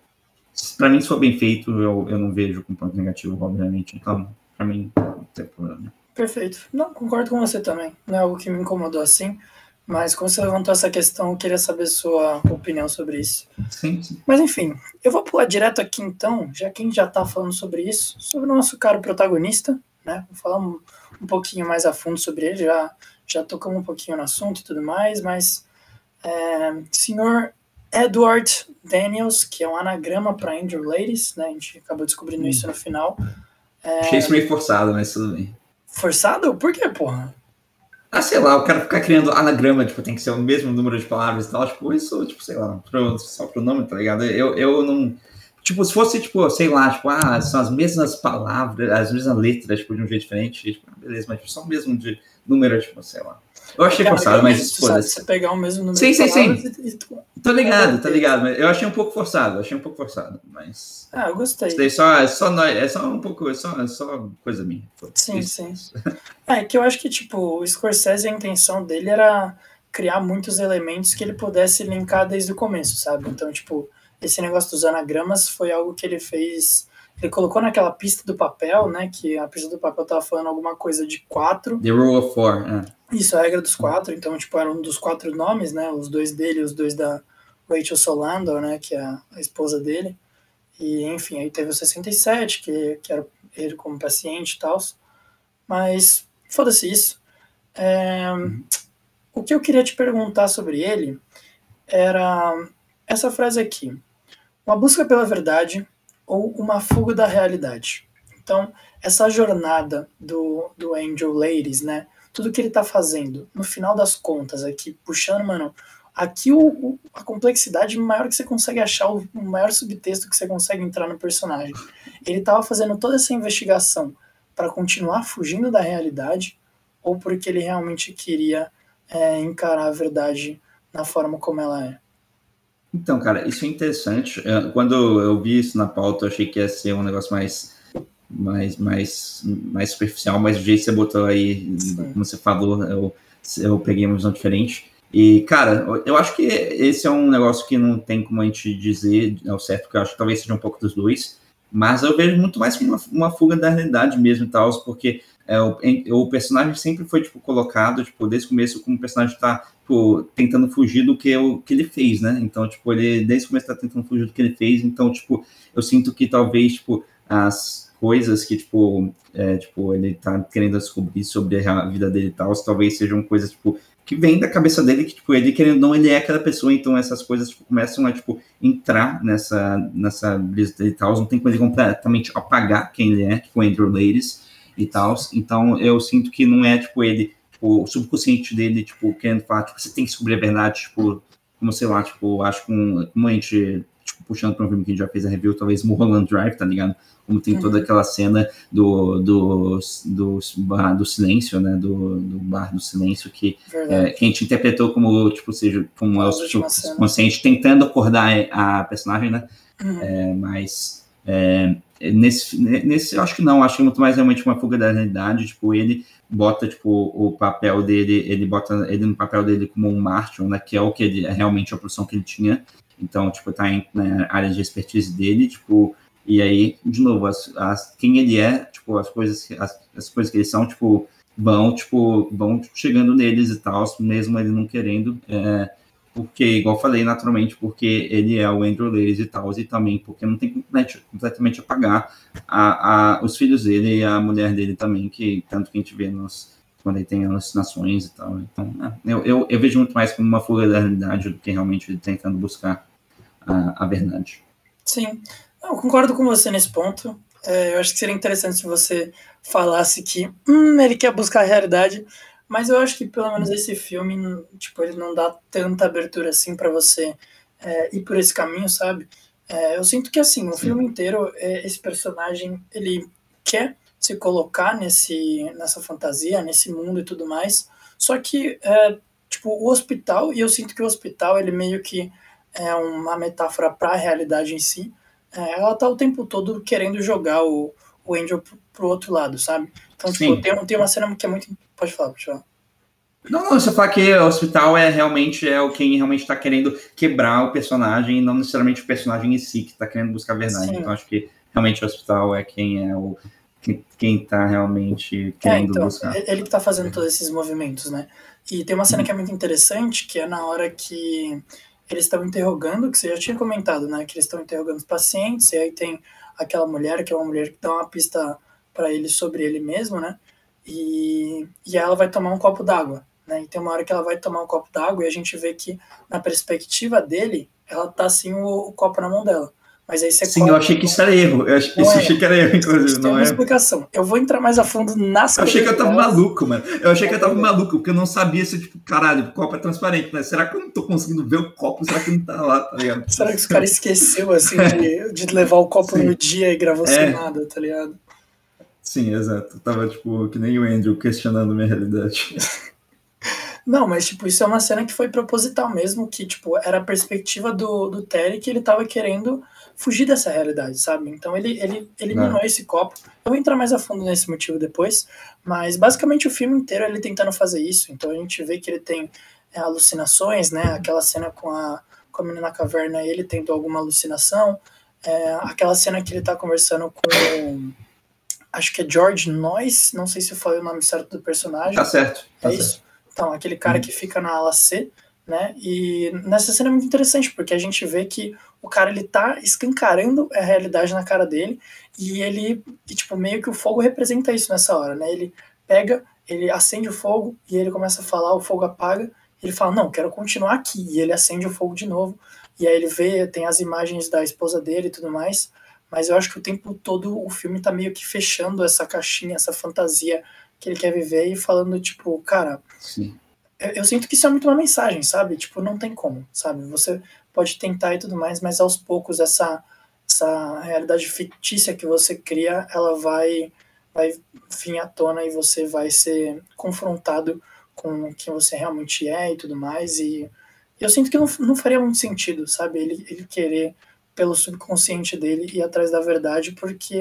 para mim, se for bem feito, eu, eu não vejo como ponto negativo, obviamente. Então, para mim, não tem problema. Perfeito. Não, concordo com você também. Não é algo que me incomodou assim. Mas como você levantou essa questão, eu queria saber sua opinião sobre isso. Sim, sim. Mas enfim, eu vou pular direto aqui então, já que a gente já está falando sobre isso, sobre o nosso caro protagonista, né? Vou falar um, um pouquinho mais a fundo sobre ele, já, já tocamos um pouquinho no assunto e tudo mais, mas é, senhor Edward Daniels, que é um anagrama para Andrew Ladies, né? A gente acabou descobrindo isso no final. É... Achei isso meio forçado, mas tudo bem. Forçado? Por quê, porra? Ah, sei lá, o cara ficar criando anagrama, tipo, tem que ser o mesmo número de palavras e tal, tipo, isso, tipo, sei lá, pro, só pro nome, tá ligado? Eu, eu não. Tipo, se fosse, tipo, sei lá, tipo, ah, são as mesmas palavras, as mesmas letras, tipo, de um jeito diferente, tipo, beleza, mas tipo, só o mesmo de número, tipo, sei lá. Eu achei forçado, mas foda-se. Você pegar o mesmo número sim, sim, sim. E, Tô ligado, tô ligado. Mas eu achei um pouco forçado, achei um pouco forçado, mas. Ah, eu gostei. Isso daí só, é, só, é só um pouco, é só, é só coisa minha. Sim, isso. sim. É que eu acho que, tipo, o Scorsese, a intenção dele era criar muitos elementos que ele pudesse linkar desde o começo, sabe? Então, tipo, esse negócio dos anagramas foi algo que ele fez ele colocou naquela pista do papel, né? Que a pista do papel tava falando alguma coisa de quatro. The Rule of Four. É. Isso, a regra dos quatro. Então, tipo, era um dos quatro nomes, né? Os dois dele os dois da Rachel Solander, né? Que é a, esposa dele. E, enfim, aí teve o 67, que, que era ele como paciente e tal. Mas, foda-se isso. É, o que eu queria te perguntar sobre ele era essa frase aqui. Uma busca pela verdade ou uma fuga da realidade. Então, essa jornada do, do Angel Ladies, né? Tudo que ele tá fazendo, no final das contas, aqui, puxando, mano, aqui o, o, a complexidade maior que você consegue achar, o, maior subtexto que você consegue entrar no personagem. Ele tava fazendo toda essa investigação para continuar fugindo da realidade ou porque ele realmente queria é, encarar a verdade na forma como ela é. Então, cara, isso é interessante. É, quando eu vi isso na pauta, eu achei que ia ser um negócio mais, mais, mais, mais superficial, mas o jeito que você botou aí, Sim. como você falou, eu, eu peguei uma visão diferente. E, cara, eu acho que esse é um negócio que não tem como a gente dizer ao certo, porque eu acho que talvez seja um pouco dos dois, mas eu vejo muito mais como uma, uma fuga da realidade mesmo e tal, porque é, o, o, personagem sempre foi tipo, colocado, tipo, desde o começo, como o personagem está tipo, tentando fugir do que, o, que ele fez, né? Então, tipo, ele desde o começo está tentando fugir do que ele fez, então, tipo, eu sinto que talvez, tipo, as coisas que, tipo, é, tipo ele está querendo descobrir sobre a vida dele e tal, talvez sejam coisas, tipo, que vem da cabeça dele, que, tipo, ele querendo não, ele é aquela pessoa, então essas coisas, tipo, começam a, tipo, entrar nessa, nessa brisa dele e tal, não tem como ele completamente apagar quem ele é, tipo, Andrew Ladies, e tal. Então eu sinto que não é tipo ele, tipo, o subconsciente dele, tipo, querendo falar, tipo, você tem que descobrir a verdade, tipo, como sei lá, tipo, acho que um, como a gente, tipo, puxando para um filme que a gente já fez a review, talvez Mulholland Drive, tá ligado? Como tem toda uhum. aquela cena do, do, do, bar do silêncio, né? Do, do bar do silêncio, que, é, que a gente interpretou como, tipo, seja, como é o subconsciente tentando acordar a personagem, né? Uhum. É, mas é, Nesse, nesse, eu acho que não, acho que é muito mais realmente uma fuga da realidade, tipo, ele bota, tipo, o papel dele, ele bota ele no papel dele como um Martian, né, que é o que ele, é realmente a profissão que ele tinha, então, tipo, tá em, na área de expertise dele, tipo, e aí, de novo, as, as, quem ele é, tipo, as coisas, as, as coisas que eles são, tipo, vão, tipo, vão chegando neles e tal, mesmo ele não querendo, é, porque, igual falei, naturalmente, porque ele é o Andrew Lewis e tal, e também porque não tem completamente, completamente apagar a, a, os filhos dele e a mulher dele também, que tanto que a gente vê nos, quando ele tem alucinações e tal. Então, é, eu, eu, eu, vejo muito mais como uma fuga da realidade do que realmente ele tentando buscar a, a verdade. Sim, eu concordo com você nesse ponto. É, eu acho que seria interessante se você falasse que hum, ele quer buscar a realidade, mas eu acho que pelo menos esse filme, tipo, ele não dá tanta abertura assim para você é, ir por esse caminho, sabe? É, eu sinto que assim, o filme inteiro, é, esse personagem, ele quer se colocar nesse, nessa fantasia, nesse mundo e tudo mais. Só que, é, tipo, o hospital, e eu sinto que o hospital, ele meio que é uma metáfora para a realidade em si. É, ela tá o tempo todo querendo jogar o, o Angel pro, pro outro lado, sabe? Então, tipo, tem, tem uma cena que é muito. Pode falar, pode falar. Não, não, você fala que o hospital é realmente é o quem realmente está querendo quebrar o personagem, e não necessariamente o personagem em si que está querendo buscar a verdade. Sim. Então acho que realmente o hospital é quem é o quem está realmente é, querendo é, então, buscar. Ele que está fazendo todos esses movimentos, né? E tem uma cena que é muito interessante, que é na hora que eles estão interrogando, que você já tinha comentado, né? Que eles estão interrogando os pacientes, e aí tem aquela mulher, que é uma mulher que dá uma pista para ele sobre ele mesmo, né? E, e ela vai tomar um copo d'água, né? E tem uma hora que ela vai tomar um copo d'água e a gente vê que na perspectiva dele, ela tá assim o, o copo na mão dela. Mas aí você Sim, eu achei que isso era erro. Eu achei, isso é. achei que era erro, inclusive. Não é uma explicação. Eu vou entrar mais a fundo nas Eu achei que eu tava maluco, mano. Eu achei que eu tava maluco, porque eu não sabia se, tipo, caralho, o copo é transparente, né? Será que eu não tô conseguindo ver o copo? Será que não tá lá, tá ligado? Será que os caras [LAUGHS] esqueceu, assim, de, de levar o copo Sim. no dia e gravou é. sem nada, tá ligado? Sim, exato. Eu tava, tipo, que nem o Andrew questionando minha realidade. [LAUGHS] Não, mas, tipo, isso é uma cena que foi proposital mesmo, que, tipo, era a perspectiva do, do Terry que ele tava querendo fugir dessa realidade, sabe? Então ele, ele eliminou é. esse copo. Eu vou entrar mais a fundo nesse motivo depois, mas basicamente o filme inteiro ele tentando fazer isso. Então a gente vê que ele tem é, alucinações, né? Aquela cena com a, com a menina na caverna, ele tendo alguma alucinação. É, aquela cena que ele tá conversando com. Acho que é George Noyce, não sei se foi o nome certo do personagem. Tá certo. Tá é certo. isso. Então, aquele cara uhum. que fica na ala C, né? E nessa cena é muito interessante, porque a gente vê que o cara ele tá escancarando a realidade na cara dele e ele, e, tipo, meio que o fogo representa isso nessa hora, né? Ele pega, ele acende o fogo e ele começa a falar, o fogo apaga, e ele fala: "Não, quero continuar aqui". E ele acende o fogo de novo. E aí ele vê, tem as imagens da esposa dele e tudo mais, mas eu acho que o tempo todo o filme tá meio que fechando essa caixinha, essa fantasia que ele quer viver e falando tipo, cara, Sim eu, eu, sinto que isso é muito uma mensagem, sabe? Tipo, não tem como, sabe? Você pode tentar e tudo mais, mas aos poucos essa, essa realidade fictícia que você cria, ela vai, vai vir à tona e você vai ser confrontado com quem você realmente é e tudo mais. E eu sinto que não, não faria muito sentido, sabe? Ele, ele querer, pelo subconsciente dele, ir atrás da verdade, porque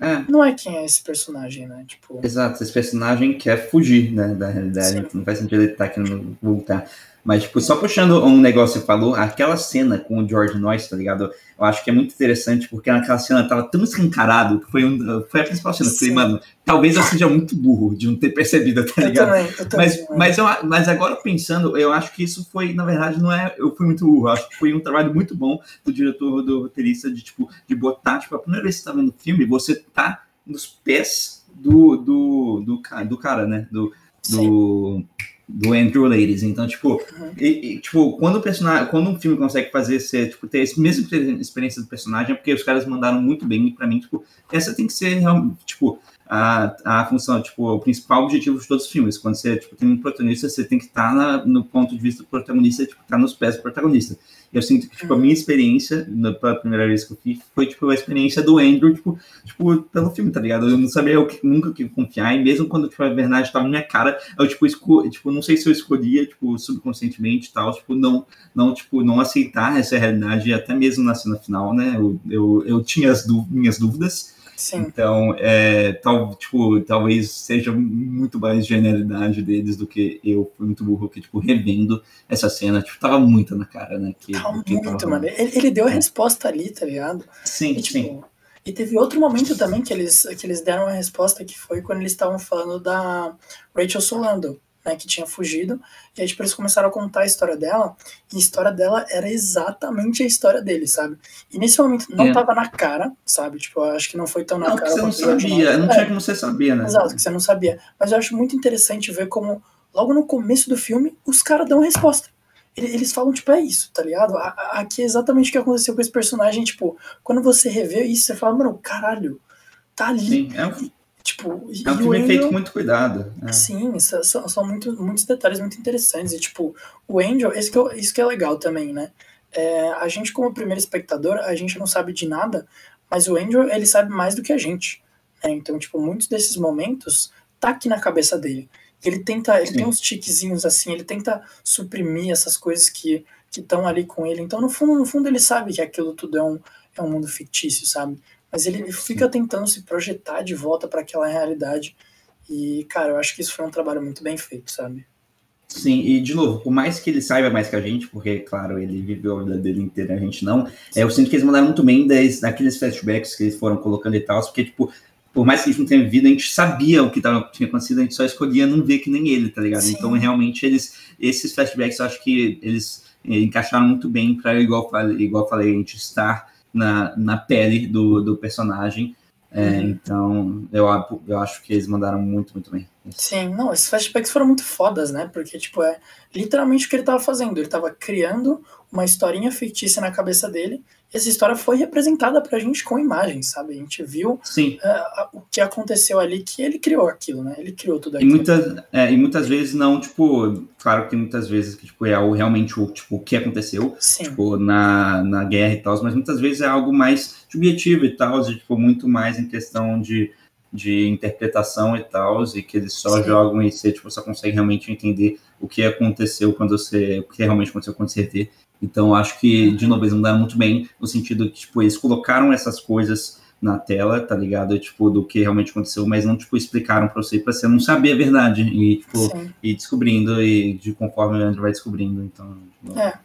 é. Não é quem é esse personagem, né? Tipo... Exato, esse personagem quer fugir né, da realidade. Sim. Não faz sentido ele estar tá querendo voltar. Mas, tipo, só puxando um negócio que você falou, aquela cena com o George Noyce, tá ligado? Eu acho que é muito interessante, porque naquela cena tava tão escancarado que foi, um, foi a principal cena. Eu falei, mano, talvez eu seja muito burro de não ter percebido, tá ligado? Eu também, eu também, mas, mas, eu, mas agora pensando, eu acho que isso foi, na verdade, não é. Eu fui muito burro. Acho que foi um trabalho muito bom do diretor, do roteirista, de, tipo, de botar, tipo, a primeira vez que você tá vendo o filme, você tá nos pés do, do, do, do cara, né? Do. do do Andrew Ladies. Então, tipo, uhum. e, e, tipo, quando o personagem, quando um filme consegue fazer ser, tipo, ter essa mesma experiência do personagem, é porque os caras mandaram muito bem e para mim, tipo, essa tem que ser tipo, a, a função, tipo, o principal objetivo de todos os filmes. Quando você, tipo, tem um protagonista, você tem que estar tá no ponto de vista do protagonista, tipo, estar tá nos pés do protagonista. Eu sinto que, tipo, a minha experiência, na, pela primeira vez que eu fiz, foi, tipo, a experiência do Andrew, tipo, tipo pelo filme, tá ligado? Eu não sabia o que, nunca que confiar, e mesmo quando, tipo, a verdade estava na minha cara, eu, tipo, esco, tipo, não sei se eu escolhia, tipo, subconscientemente e tal, tipo, não, não, tipo, não aceitar essa realidade, até mesmo na cena final, né? Eu, eu, eu tinha as minhas dúvidas, Sim. Então, é, tal, tipo, talvez seja muito mais genialidade deles do que eu fui muito burro que, tipo, revendo essa cena, tipo, tava muito na cara, né? Que, tava que muito, tava... mano. Ele, ele, deu a resposta ali, tá ligado? Sim, e, tipo, sim. E teve outro momento também que eles, que eles deram a resposta que foi quando eles estavam falando da Rachel Solando né, que tinha fugido, e aí tipo, eles começaram a contar a história dela, e a história dela era exatamente a história dele, sabe? E nesse momento não é. tava na cara, sabe? Tipo, eu acho que não foi tão na não, cara. Você não sabia, não, não tinha como você saber, né? Exato, que você não sabia. Mas eu acho muito interessante ver como, logo no começo do filme, os caras dão a resposta eles falam, tipo, é isso, tá ligado? Aqui é exatamente o que aconteceu com esse personagem, tipo, quando você revê isso, você fala, mano, caralho, tá ali. Sim, é, Tipo, é um filme Angel, feito com muito cuidado. Né? Sim, são, são muito, muitos detalhes muito interessantes. E, tipo, o Angel, isso que, isso que é legal também, né? É, a gente, como primeiro espectador, a gente não sabe de nada, mas o Angel, ele sabe mais do que a gente. Né? Então, tipo, muitos desses momentos tá aqui na cabeça dele. Ele tenta, ele Sim. tem uns tiquezinhos assim, ele tenta suprimir essas coisas que estão ali com ele. Então, no fundo, no fundo, ele sabe que aquilo tudo é um, é um mundo fictício, sabe? Mas ele fica tentando se projetar de volta para aquela realidade. E, cara, eu acho que isso foi um trabalho muito bem feito, sabe? Sim, e de novo, por mais que ele saiba mais que a gente, porque, claro, ele viveu a vida dele inteira, a gente não, é, eu sinto que eles mandaram muito bem das, daqueles flashbacks que eles foram colocando e tal, porque, tipo, por mais que a gente não tenha vivido, a gente sabia o que tava, tinha acontecido, a gente só escolhia não ver que nem ele, tá ligado? Sim. Então, realmente, eles, esses flashbacks, eu acho que eles eh, encaixaram muito bem para, igual, igual falei, a gente estar na, na pele do, do personagem. É, uhum. Então, eu, eu acho que eles mandaram muito, muito bem. Sim, não, esses flashbacks foram muito fodas, né? Porque, tipo, é literalmente o que ele tava fazendo. Ele tava criando uma historinha fictícia na cabeça dele essa história foi representada pra gente com imagens, sabe? A gente viu uh, o que aconteceu ali, que ele criou aquilo, né? Ele criou tudo aquilo. E muitas, é, e muitas vezes não, tipo, claro que muitas vezes que tipo, é o, realmente o, tipo, o que aconteceu, tipo, na, na guerra e tal, mas muitas vezes é algo mais subjetivo e tal, de, tipo, muito mais em questão de, de interpretação e tal, e que eles só Sim. jogam e você, tipo, só consegue realmente entender o que aconteceu quando você, o que realmente aconteceu quando você vê então, acho que, de novo, eles mudaram muito bem, no sentido que, tipo, eles colocaram essas coisas na tela, tá ligado? Tipo, do que realmente aconteceu, mas não, tipo, explicaram pra você, pra você não saber a verdade, e, tipo, Sim. ir descobrindo, e de conforme a gente vai descobrindo, então... Tipo, é,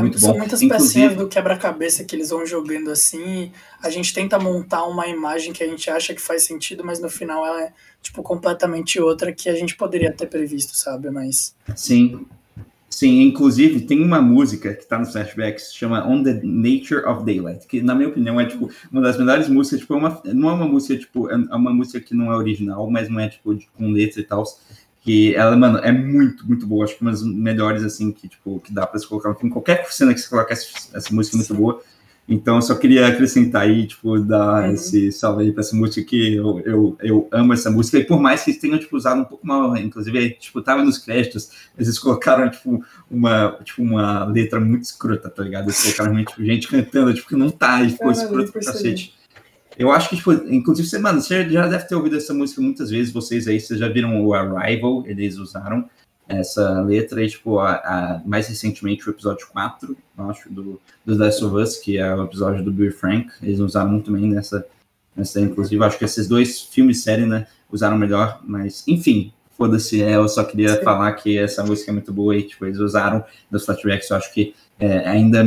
muito são bom. muitas Inclusive, pecinhas do quebra-cabeça que eles vão jogando assim, a gente tenta montar uma imagem que a gente acha que faz sentido, mas no final ela é, tipo, completamente outra que a gente poderia ter previsto, sabe? Mas... Sim, Sim, inclusive tem uma música que tá no flashback que se chama On the Nature of Daylight, que na minha opinião é tipo uma das melhores músicas, tipo, é uma, não é uma música tipo, é, é uma música que não é original, mas não é tipo de, com letra e tal, que ela, mano, é muito, muito boa, acho que uma das melhores assim que tipo que dá para se colocar em qualquer cena que você colocar essa, essa música é muito boa. Então, eu só queria acrescentar aí, tipo, dar uhum. esse salve aí pra essa música, que eu, eu, eu amo essa música, e por mais que eles tenham, tipo, usado um pouco mal, inclusive, tipo, tava nos créditos, eles [LAUGHS] colocaram, tipo, uma, tipo, uma letra muito escrota, tá ligado? Eles colocaram realmente, tipo, gente cantando, tipo, que não tá, e ficou escroto pra cacete. Eu acho que, tipo, inclusive, você, mano, você já deve ter ouvido essa música muitas vezes, vocês aí, vocês já viram o Arrival, eles usaram, essa letra e, tipo, a, a, mais recentemente o episódio 4, acho, do, do Last of Us, que é o episódio do Bill Frank, eles usaram muito bem nessa, nessa inclusive, acho que esses dois filmes série, né, usaram melhor, mas, enfim, foda-se, é, eu só queria falar que essa música é muito boa e, tipo, eles usaram nos flashbacks, eu acho que é, ainda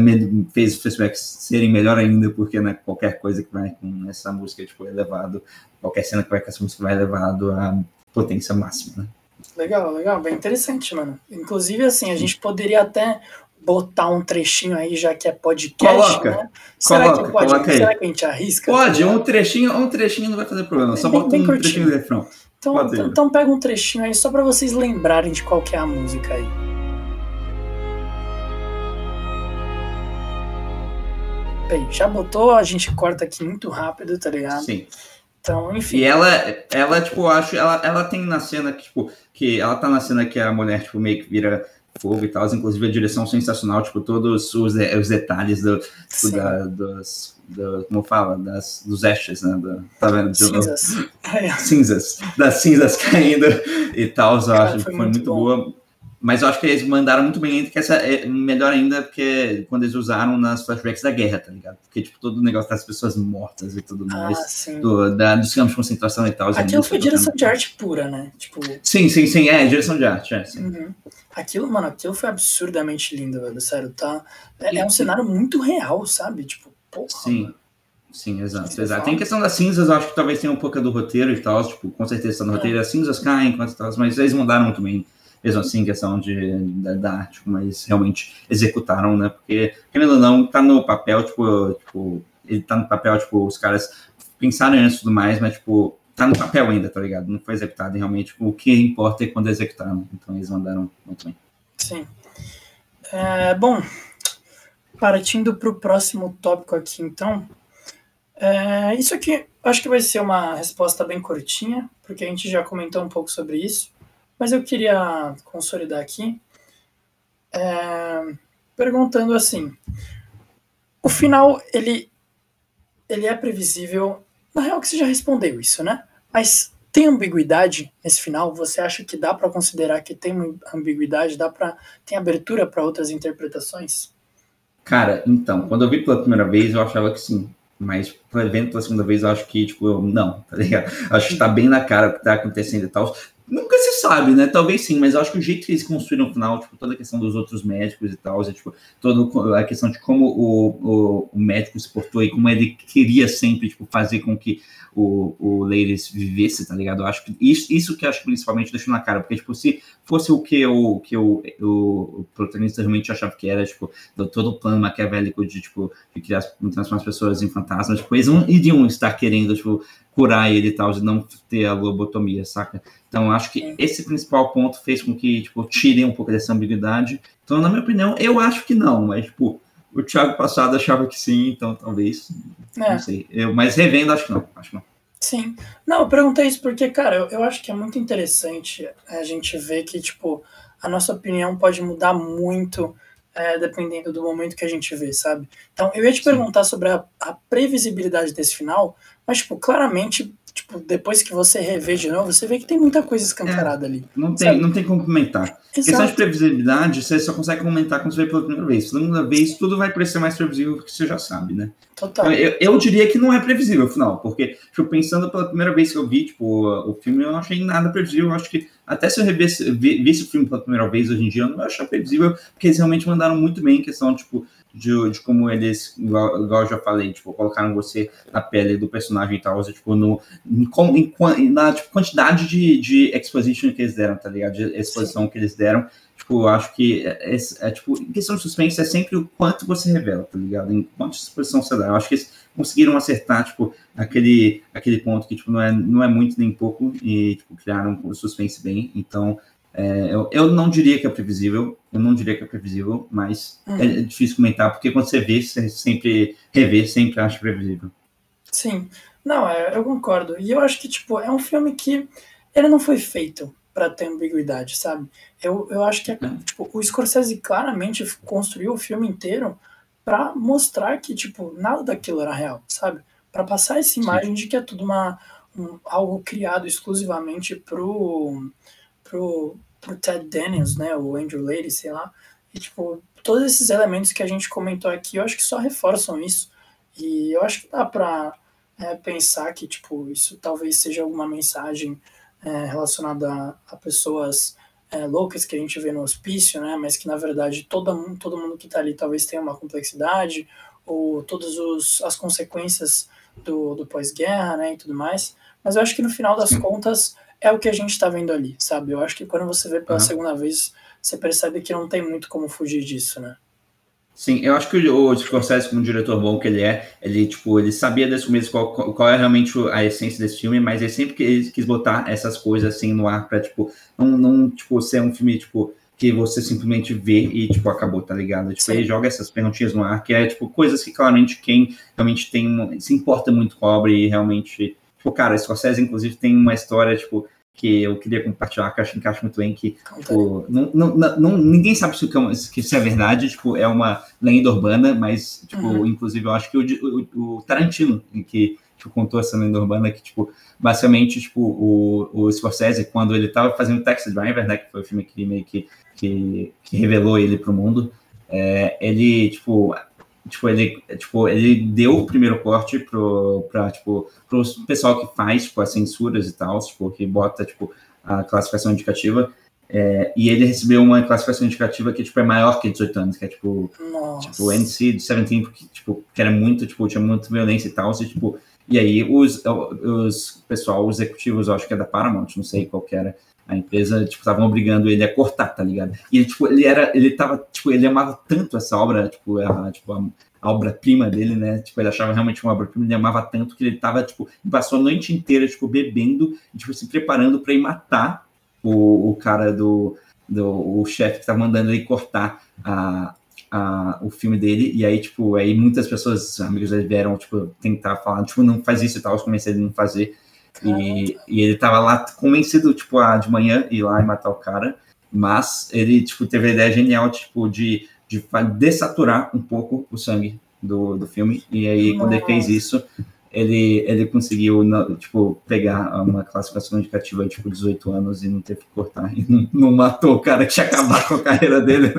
fez os flashbacks serem melhor ainda, porque, né, qualquer coisa que vai com essa música, tipo, é levado, qualquer cena que vai com essa música vai levado à potência máxima, né. Legal, legal, bem interessante, mano. Inclusive, assim, a gente poderia até botar um trechinho aí, já que é podcast, coloca, né? Será coloca, que pode, coloca será que a gente arrisca? Pode, um trechinho, um trechinho não vai fazer problema, só bota um curtinho. trechinho do refrão. Então, então, então pega um trechinho aí só para vocês lembrarem de qual que é a música aí. Bem, já botou, a gente corta aqui muito rápido, tá ligado? Sim. Então, enfim. E ela, ela tipo, acho, ela, ela tem na cena que, tipo, que ela tá na cena que a mulher, tipo, meio que vira fogo e tal, inclusive a direção sensacional, tipo, todos os, os detalhes do, tipo, da, dos, do, como fala, das, dos ashes, né, do, tá vendo? Cinzas. [LAUGHS] cinzas, das cinzas [LAUGHS] caindo e tal, eu acho que foi, muito, muito boa. Mas eu acho que eles mandaram muito bem, que essa é melhor ainda, porque quando eles usaram nas flashbacks da guerra, tá ligado? Porque, tipo, todo o negócio das pessoas mortas e tudo mais, ah, do, da, dos campos de concentração e tal. Aquilo foi direção de arte pura, né? Tipo... Sim, sim, sim, é, direção de arte, é, sim. Uhum. Aquilo, mano, aquilo foi absurdamente lindo, velho, sério, tá? É, é um cenário muito real, sabe? Tipo, porra. Sim. Mano. Sim, exato, exato. Tem questão das cinzas, eu acho que talvez tenha um pouco do roteiro e tal, tipo, com certeza no é. roteiro, as cinzas caem, mas eles mudaram muito bem mesmo assim, questão de, da, da arte, eles realmente executaram, né? Porque, querendo ou não, tá no papel, tipo, tipo, ele tá no papel, tipo, os caras pensaram nisso e tudo mais, mas, tipo, tá no papel ainda, tá ligado? Não foi executado e realmente o que importa é quando executaram. Então eles mandaram muito bem. Sim. É, bom, partindo para o próximo tópico aqui, então. É, isso aqui acho que vai ser uma resposta bem curtinha, porque a gente já comentou um pouco sobre isso. Mas eu queria consolidar aqui, é, perguntando assim, o final, ele, ele é previsível, na real que você já respondeu isso, né? Mas tem ambiguidade nesse final? Você acha que dá para considerar que tem ambiguidade? Dá para tem abertura para outras interpretações? Cara, então, quando eu vi pela primeira vez, eu achava que sim. Mas, vendo pela segunda vez, eu acho que, tipo, não, tá ligado? Acho que tá bem na cara o que tá acontecendo e tal. Nunca se sabe, né? Talvez sim, mas eu acho que o jeito que eles construíram o final, tipo, toda a questão dos outros médicos e tal, é, tipo, toda a questão de como o, o, o, médico se portou e como ele queria sempre, tipo, fazer com que o, o Ladies vivesse, tá ligado? Eu acho que isso, isso que eu acho que principalmente deixou na cara, porque, tipo, se fosse o que o, que o, o, protagonista realmente achava que era, tipo, todo o plano maquiavélico de, tipo, de criar, transformar as pessoas em fantasmas, tipo, eles não iriam estar querendo, tipo, curar ele e tal, de não ter a lobotomia, saca? Então, acho que esse principal ponto fez com que, tipo, tirem um pouco dessa ambiguidade. Então, na minha opinião, eu acho que não, mas, tipo, o Thiago passado achava que sim, então talvez. É. Não sei. Eu, mas revendo, acho que não. Acho que não. Sim. Não, eu perguntei isso porque, cara, eu, eu acho que é muito interessante a gente ver que, tipo, a nossa opinião pode mudar muito é, dependendo do momento que a gente vê, sabe? Então, eu ia te Sim. perguntar sobre a, a, previsibilidade desse final, mas, tipo, claramente, tipo, depois que você revê de novo, você vê que tem muita coisa escancarada é, ali. Não tem, não tem como comentar. Exato. Questão de previsibilidade, você só consegue comentar quando você vê pela primeira vez. Pela segunda vez, tudo vai parecer mais previsível do que você já sabe, né? Total. Eu, eu, diria que não é previsível, afinal, porque, tipo, pensando pela primeira vez que eu vi, tipo, o filme, eu não achei nada previsível. Eu acho que até se eu revesse, visse o filme pela primeira vez hoje em dia, eu não acho previsível, porque eles realmente mandaram muito bem em questão, tipo, de, de como eles, igual, igual, eu já falei, tipo, colocaram você na pele do personagem e tal, tipo, no, em, em, na tipo, quantidade de, de exposition que eles deram, tá ligado? De exposição Sim. que eles deram. Tipo, eu acho que é, é, é, tipo, em questão de suspense é sempre o quanto você revela, tá ligado? Em quanto exposição você dá. Eu acho que eles conseguiram acertar, tipo, aquele, aquele ponto que, tipo, não é, não é muito nem pouco e, tipo, criaram o suspense bem. Então, é, eu, eu não diria que é previsível, eu não diria que é previsível, mas uhum. é difícil comentar, porque quando você vê, você sempre revê, sempre acha previsível. Sim, não, é, eu concordo. E eu acho que, tipo, é um filme que ele não foi feito para ter ambiguidade, sabe? Eu, eu acho que é, é. tipo, o Scorsese claramente construiu o filme inteiro para mostrar que, tipo, nada daquilo era real, sabe? Para passar essa imagem Sim. de que é tudo uma, um, algo criado exclusivamente pro pro, pro Ted Daniels, né, o Andrew Lady, sei lá, e tipo, todos esses elementos que a gente comentou aqui, eu acho que só reforçam isso, e eu acho que dá pra é, pensar que, tipo, isso talvez seja alguma mensagem é, relacionada a, a pessoas é, loucas que a gente vê no hospício, né, mas que na verdade todo, todo mundo que está ali talvez tenha uma complexidade, ou todas os, as consequências do, do pós-guerra, né, e tudo mais, mas eu acho que no final das contas é o que a gente está vendo ali, sabe? Eu acho que quando você vê pela uhum. segunda vez, você percebe que não tem muito como fugir disso, né? Sim, eu acho que o Scorsese, como diretor bom que ele é, ele, tipo, ele sabia desde o começo qual, qual é realmente a essência desse filme, mas ele sempre quis, quis botar essas coisas assim no ar pra, tipo, não, não, tipo, ser um filme, tipo, que você simplesmente vê e, tipo, acabou, tá ligado? Tipo, ele joga essas perguntinhas no ar, que é, tipo, coisas que claramente quem realmente tem, se importa muito com a obra e realmente Tipo, cara, Scorsese, inclusive, tem uma história, tipo, que eu queria compartilhar, que eu acho que encaixa muito bem, que tipo, não, não, não, ninguém sabe se, isso é verdade, tipo, é uma lenda urbana, mas, tipo, uhum. inclusive, eu acho que o, o, o Tarantino, que tipo, contou essa lenda urbana, que, tipo, basicamente, tipo, o, o Scorsese, quando ele estava fazendo Taxi Driver, né, que foi o filme que meio que, que, que revelou ele para o mundo, é, ele, tipo, tipo, ele, tipo, ele deu o primeiro corte pro, pra, tipo, pro pessoal que faz, tipo, as censuras e tal, tipo, que bota, tipo, a classificação indicativa, é, e ele recebeu uma classificação indicativa que, tipo, é maior que 18 anos, que é, tipo, Nossa. tipo, NC 17, porque, tipo, que era muito, tipo, tinha muita violência e tal, e, tipo, e aí os, os pessoal, os executivos, acho que é da Paramount, não sei qual que era, a empresa, tipo, estavam obrigando ele a cortar, tá ligado? E ele, tipo, ele era, ele tava, tipo, ele amava tanto essa obra, tipo, a, tipo, a, a obra-prima dele, né? Tipo, ele achava realmente uma obra-prima, ele amava tanto que ele tava, tipo, passou a noite inteira, tipo, bebendo, tipo, se preparando para ir matar o, o cara do, do o chefe que tava mandando ele cortar a, a, o filme dele, e aí, tipo, aí muitas pessoas, amigos dele vieram, tipo, tentar falar, tipo, não faz isso e tal, eu comecei a não fazer, e, e, ele tava lá convencido, tipo, a, de manhã ir lá e matar o cara, mas ele, tipo, teve a ideia genial, tipo, de, de desaturar um pouco o sangue do, do filme, e aí, Nossa. quando ele fez isso, ele, ele conseguiu, tipo, pegar uma classificação indicativa, tipo, 18 anos e não teve que cortar, e não, não matou o cara que tinha acabado com a carreira dele.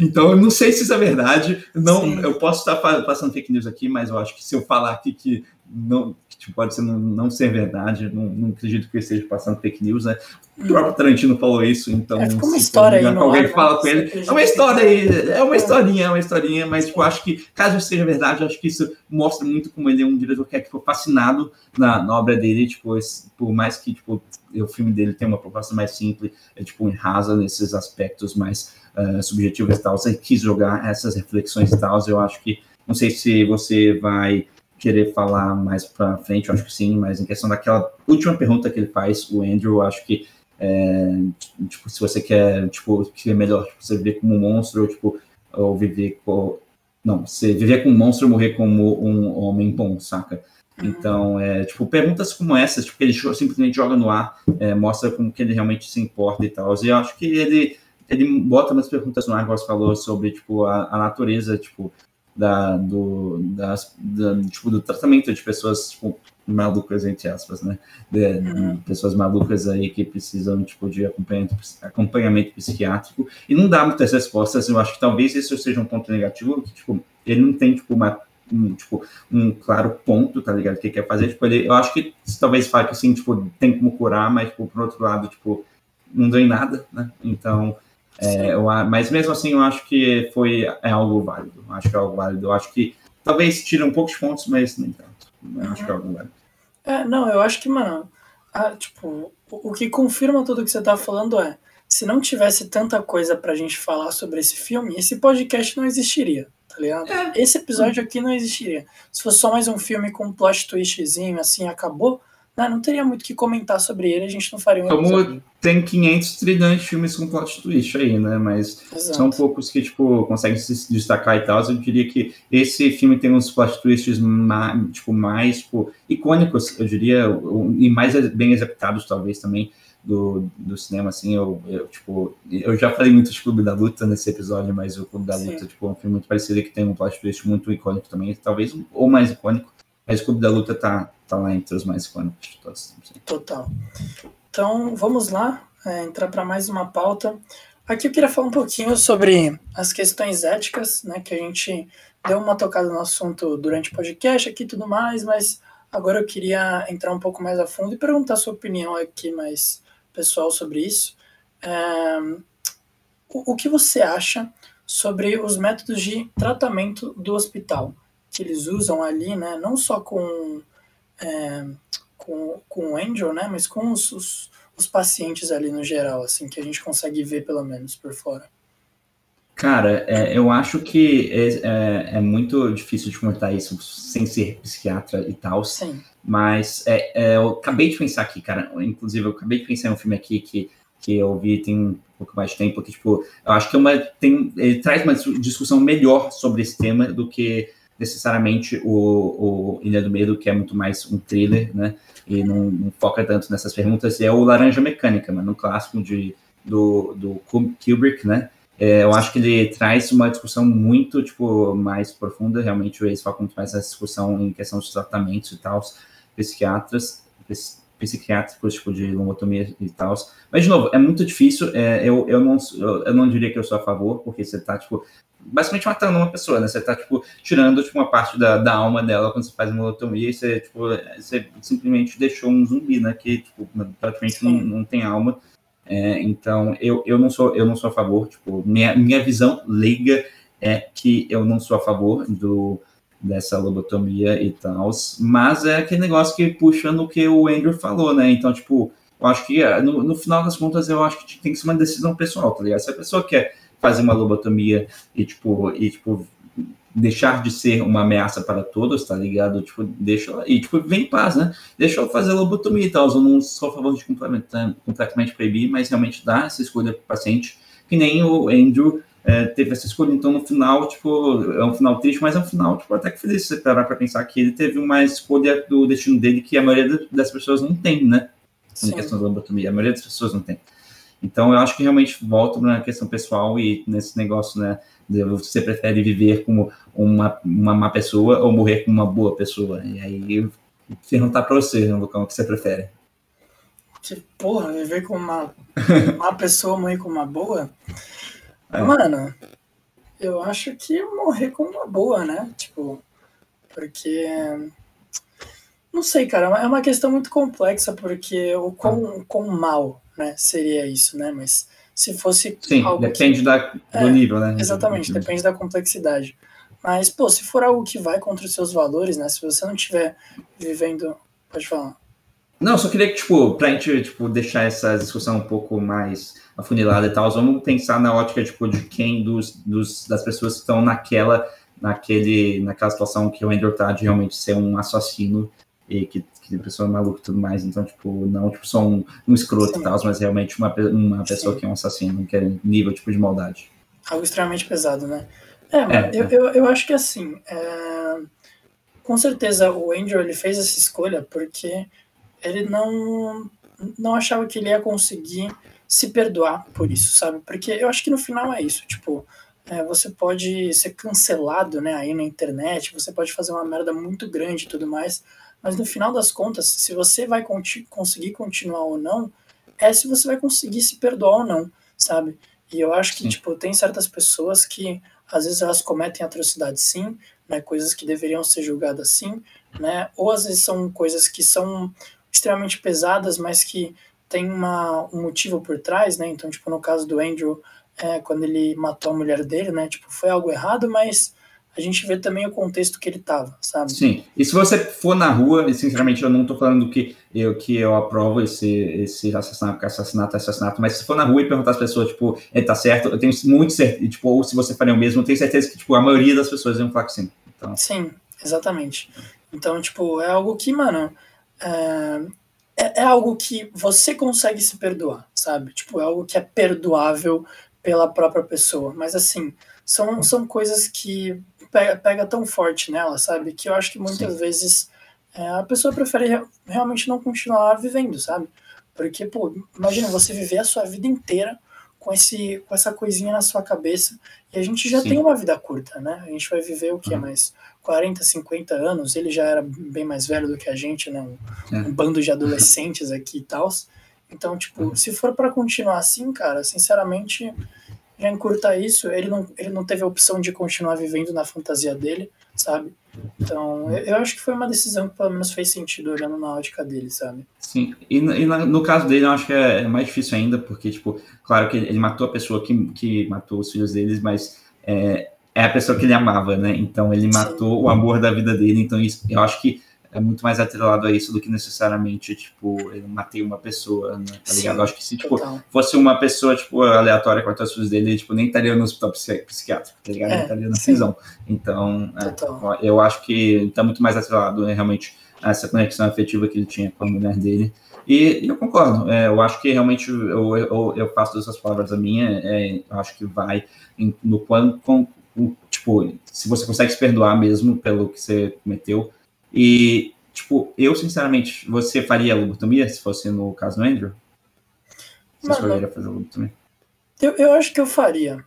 Então, eu não sei se isso é verdade, não, eu posso estar passando fake news aqui, mas eu acho que se eu falar aqui que não, tipo, pode ser não, não ser verdade, não, não, acredito que eu esteja passando fake news, né? O próprio Tarantino falou isso, então. É, uma história aí, alguém ar, fala com ele. É uma história aí, é uma historinha, é uma historinha, mas tipo, acho que, caso seja verdade, acho que isso mostra muito como ele é um diretor que é tipo, fascinado na, na obra dele, tipo, esse, por mais que tipo, o filme dele tenha uma proposta mais simples, é tipo, rasa nesses aspectos mais uh, subjetivos e tal, ele quis jogar essas reflexões e tal, eu acho que, não sei se você vai querer falar mais para frente, eu acho que sim, mas em questão daquela última pergunta que ele faz, o Andrew, eu acho que é, tipo, se você quer, tipo, que é melhor tipo, você viver como um monstro ou, tipo, ou viver com, Não, você viver com um monstro ou morrer como um homem bom, saca? Uhum. Então, é, tipo, perguntas como essas, tipo, ele simplesmente joga no ar, é, mostra como que ele realmente se importa e tal. E eu acho que ele, ele bota umas perguntas no ar, como você falou, sobre, tipo, a, a natureza, tipo, da, do, das, da, tipo, do tratamento de pessoas, tipo, malucas, entre aspas, né? De, uhum. de pessoas malucas aí que precisam, tipo, de acompanhamento, acompanhamento psiquiátrico. E não dá muitas respostas, eu acho que talvez isso seja um ponto negativo, que, tipo, ele não tem, tipo, uma um, tipo, um claro ponto, tá ligado? O que quer fazer. Tipo, ele, eu acho que talvez fale que assim, tipo, tem como curar, mas, tipo, por outro lado, tipo, não deu em nada, né? Então, é, eu, mas mesmo assim, eu acho que foi é algo válido. Acho que é algo válido. Eu acho que talvez tire um pouco de pontos, mas nem tanto. Eu acho que é algo válido. É, não, eu acho que, mano, a, tipo, o, o que confirma tudo que você tá falando é se não tivesse tanta coisa pra gente falar sobre esse filme, esse podcast não existiria tá ligado? É. Esse episódio aqui não existiria. Se fosse só mais um filme com um plot twistzinho, assim, acabou, né, não teria muito o que comentar sobre ele, a gente não faria um Como episódio. tem 500 trilhões de filmes com plot twist aí, né, mas Exato. são poucos que, tipo, conseguem se destacar e tal, eu diria que esse filme tem uns plot twists mais, tipo, mais, tipo, icônicos, eu diria, e mais bem executados, talvez, também, do, do cinema, assim, eu, eu, tipo, eu já falei muito de Clube da Luta nesse episódio, mas o Clube da Sim. Luta, tipo, é um filme muito parecido que tem um plot twist muito icônico também, talvez ou mais icônico, mas o Clube da Luta tá, tá lá entre os mais icônicos de todos. Total. Então, vamos lá, é, entrar para mais uma pauta. Aqui eu queria falar um pouquinho sobre as questões éticas, né, que a gente deu uma tocada no assunto durante o podcast aqui e tudo mais, mas agora eu queria entrar um pouco mais a fundo e perguntar a sua opinião aqui mais pessoal sobre isso. É, o, o que você acha sobre os métodos de tratamento do hospital que eles usam ali, né? Não só com é, com, com o Angel, né? Mas com os, os, os, pacientes ali no geral, assim, que a gente consegue ver pelo menos por fora. Cara, é, eu acho que é, é, é, muito difícil de comentar isso sem ser psiquiatra e tal. Sim. Mas é, é, eu acabei de pensar aqui, cara. Inclusive, eu acabei de pensar em um filme aqui que, que eu vi tem um pouco mais de tempo, que, tipo, eu acho que é uma, tem, ele traz uma discussão melhor sobre esse tema do que necessariamente o, o Ilha do Medo, que é muito mais um thriller, né? E não, não foca tanto nessas perguntas. É o Laranja Mecânica, mano, um clássico de, do, do Kubrick, né? É, eu acho que ele traz uma discussão muito, tipo, mais profunda, realmente eles focam muito mais essa discussão em questão de tratamentos e tal, psiquiatras, psiquiátricos, tipo, de lobotomia e tal. Mas, de novo, é muito difícil, é, eu, eu, não, eu não diria que eu sou a favor, porque você tá, tipo, basicamente matando uma pessoa, né? Você tá, tipo, tirando, tipo, uma parte da, da alma dela quando você faz uma lobotomia e você, tipo, você simplesmente deixou um zumbi, né? Que, tipo, praticamente não, não tem alma é, então, eu, eu, não sou, eu não sou a favor, tipo, minha, minha visão leiga é que eu não sou a favor do, dessa lobotomia e tal, mas é aquele negócio que puxa no que o Andrew falou, né? Então, tipo, eu acho que no, no final das contas eu acho que tem que ser uma decisão pessoal, tá ligado? Se a pessoa quer fazer uma lobotomia e, tipo, e, tipo deixar de ser uma ameaça para todos, tá ligado? Tipo, deixa e tipo, vem em paz, né? Deixa eu fazer lobotomia e tal. Eu não sou a favor de completamente proibir, mas realmente dá essa escolha para o paciente, que nem o Andrew é, teve essa escolha. Então, no final, tipo, é um final triste, mas é um final, tipo, até que feliz você parar para pensar que ele teve uma escolha do destino dele que a maioria das pessoas não tem, né? Sim. Questão da lobotomia, a maioria das pessoas não tem. Então, eu acho que realmente volta na questão pessoal e nesse negócio, né? Você prefere viver como uma, uma má pessoa ou morrer como uma boa pessoa? E aí, perguntar para você, né, Lucão, o que você prefere? Que porra, viver como uma [LAUGHS] má pessoa, morrer como uma boa? É. Mano, eu acho que morrer como uma boa, né? Tipo, porque. Não sei, cara, é uma questão muito complexa, porque o quão, quão mal né, seria isso, né? Mas se fosse Sim, algo depende que, da, do é, nível, né? Exatamente, depende da complexidade. Mas, pô, se for algo que vai contra os seus valores, né? Se você não estiver vivendo. Pode falar. Não, só queria que, tipo, pra gente, tipo, deixar essa discussão um pouco mais afunilada e tal, vamos pensar na ótica, tipo, de quem dos, dos das pessoas que estão naquela, naquele, naquela situação que o Andrew tá de realmente ser um assassino e que que pessoa é maluca e tudo mais, então, tipo, não tipo, só um, um escroto Sim. e tal, mas realmente uma, uma pessoa Sim. que é um assassino, que é nível tipo de maldade. Algo extremamente pesado, né? É, é, eu, eu, eu acho que assim, é... com certeza o Andrew ele fez essa escolha porque ele não, não achava que ele ia conseguir se perdoar por isso, sabe? Porque eu acho que no final é isso, tipo, é, você pode ser cancelado, né, aí na internet, você pode fazer uma merda muito grande e tudo mais, mas no final das contas, se você vai conti conseguir continuar ou não, é se você vai conseguir se perdoar ou não, sabe? E eu acho que, sim. tipo, tem certas pessoas que, às vezes, elas cometem atrocidades sim, né, coisas que deveriam ser julgadas sim, né, ou às vezes são coisas que são extremamente pesadas, mas que tem uma, um motivo por trás, né, então, tipo, no caso do Andrew, é, quando ele matou a mulher dele, né, tipo, foi algo errado, mas a gente vê também o contexto que ele estava, sabe? Sim. E se você for na rua, e sinceramente eu não estou falando que eu, que eu aprovo esse, esse assassinato, assassinato, assassinato, mas se for na rua e perguntar às pessoas, tipo, ele tá certo, eu tenho muito certeza, tipo, ou se você faria o mesmo, eu tenho certeza que, tipo, a maioria das pessoas iam falar que sim. Então... Sim, exatamente. Então, tipo, é algo que, mano, é, é, é algo que você consegue se perdoar, sabe? Tipo, é algo que é perdoável pela própria pessoa. Mas, assim, são, são coisas que pega, pega tão forte nela, sabe? Que eu acho que muitas Sim. vezes é, a pessoa prefere realmente não continuar vivendo, sabe? Porque, pô, imagina você viver a sua vida inteira com, esse, com essa coisinha na sua cabeça. E a gente já Sim. tem uma vida curta, né? A gente vai viver o quê? Uhum. Mais 40, 50 anos. Ele já era bem mais velho do que a gente, né? Um, é. um bando de adolescentes aqui e tal. Então, tipo, uhum. se for para continuar assim, cara, sinceramente, já encurta isso, ele não, ele não teve a opção de continuar vivendo na fantasia dele, sabe? Então, eu, eu acho que foi uma decisão que pelo menos fez sentido olhando na ótica dele, sabe? Sim, e, e no caso dele eu acho que é, é mais difícil ainda, porque, tipo, claro que ele matou a pessoa que, que matou os filhos deles, mas é, é a pessoa que ele amava, né? Então ele matou Sim. o amor da vida dele, então isso, eu acho que é muito mais atrelado a isso do que necessariamente, tipo, eu matei uma pessoa, né? Tá ligado? Sim, acho que se, tipo, fosse uma pessoa, tipo, aleatória com as filhos dele, tipo, nem estaria no hospital psiquiátrico, tá ligado? É, nem estaria na prisão. Então, é, eu acho que tá muito mais atrelado, né, realmente, a essa conexão afetiva que ele tinha com a mulher dele. E, eu concordo, é, eu acho que realmente eu, eu, eu faço dessas palavras a minha, é, eu acho que vai em, no quanto, tipo, se você consegue se perdoar mesmo pelo que você cometeu, e, tipo, eu, sinceramente, você faria lobotomia se fosse no caso do Andrew? Você escolheria fazer lobotomia? Eu, eu acho que eu faria.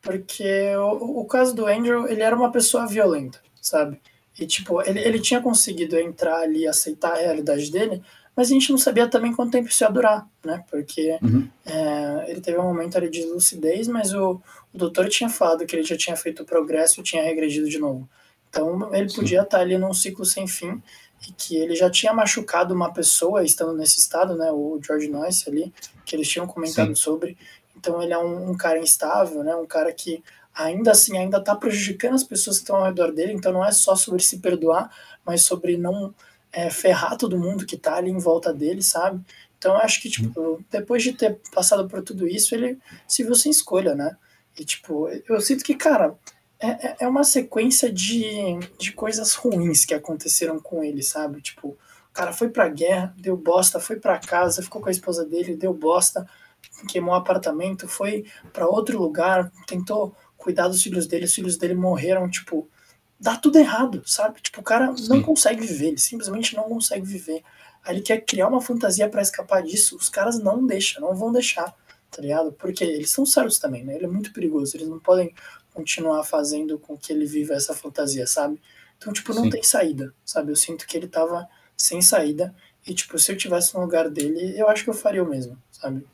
Porque o, o caso do Andrew, ele era uma pessoa violenta, sabe? E, tipo, ele, ele tinha conseguido entrar ali e aceitar a realidade dele, mas a gente não sabia também quanto tempo isso ia durar, né? Porque uhum. é, ele teve um momento ali de lucidez, mas o, o doutor tinha falado que ele já tinha feito progresso e tinha regredido de novo. Então ele Sim. podia estar ali num ciclo sem fim e que ele já tinha machucado uma pessoa estando nesse estado, né, o George Noyce ali, que eles tinham comentado Sim. sobre. Então ele é um, um, cara instável, né, um cara que ainda assim ainda está prejudicando as pessoas que estão ao redor dele. Então não é só sobre se perdoar, mas sobre não é, ferrar todo mundo que está ali em volta dele, sabe? Então eu acho que tipo depois de ter passado por tudo isso, ele se viu sem escolha, né? E tipo eu sinto que cara é, é, é uma sequência de, de coisas ruins que aconteceram com ele, sabe? Tipo, o cara foi pra guerra, deu bosta, foi pra casa, ficou com a esposa dele, deu bosta, queimou o apartamento, foi para outro lugar, tentou cuidar dos filhos dele, os filhos dele morreram, tipo, dá tudo errado, sabe? Tipo, o cara Sim. não consegue viver, ele simplesmente não consegue viver. Aí ele quer criar uma fantasia para escapar disso, os caras não deixam, não vão deixar, tá ligado? Porque eles são sérios também, né? Ele é muito perigoso, eles não podem continuar fazendo com que ele viva essa fantasia, sabe? Então, tipo, não Sim. tem saída, sabe? Eu sinto que ele tava sem saída e, tipo, se eu tivesse no lugar dele, eu acho que eu faria o mesmo, sabe?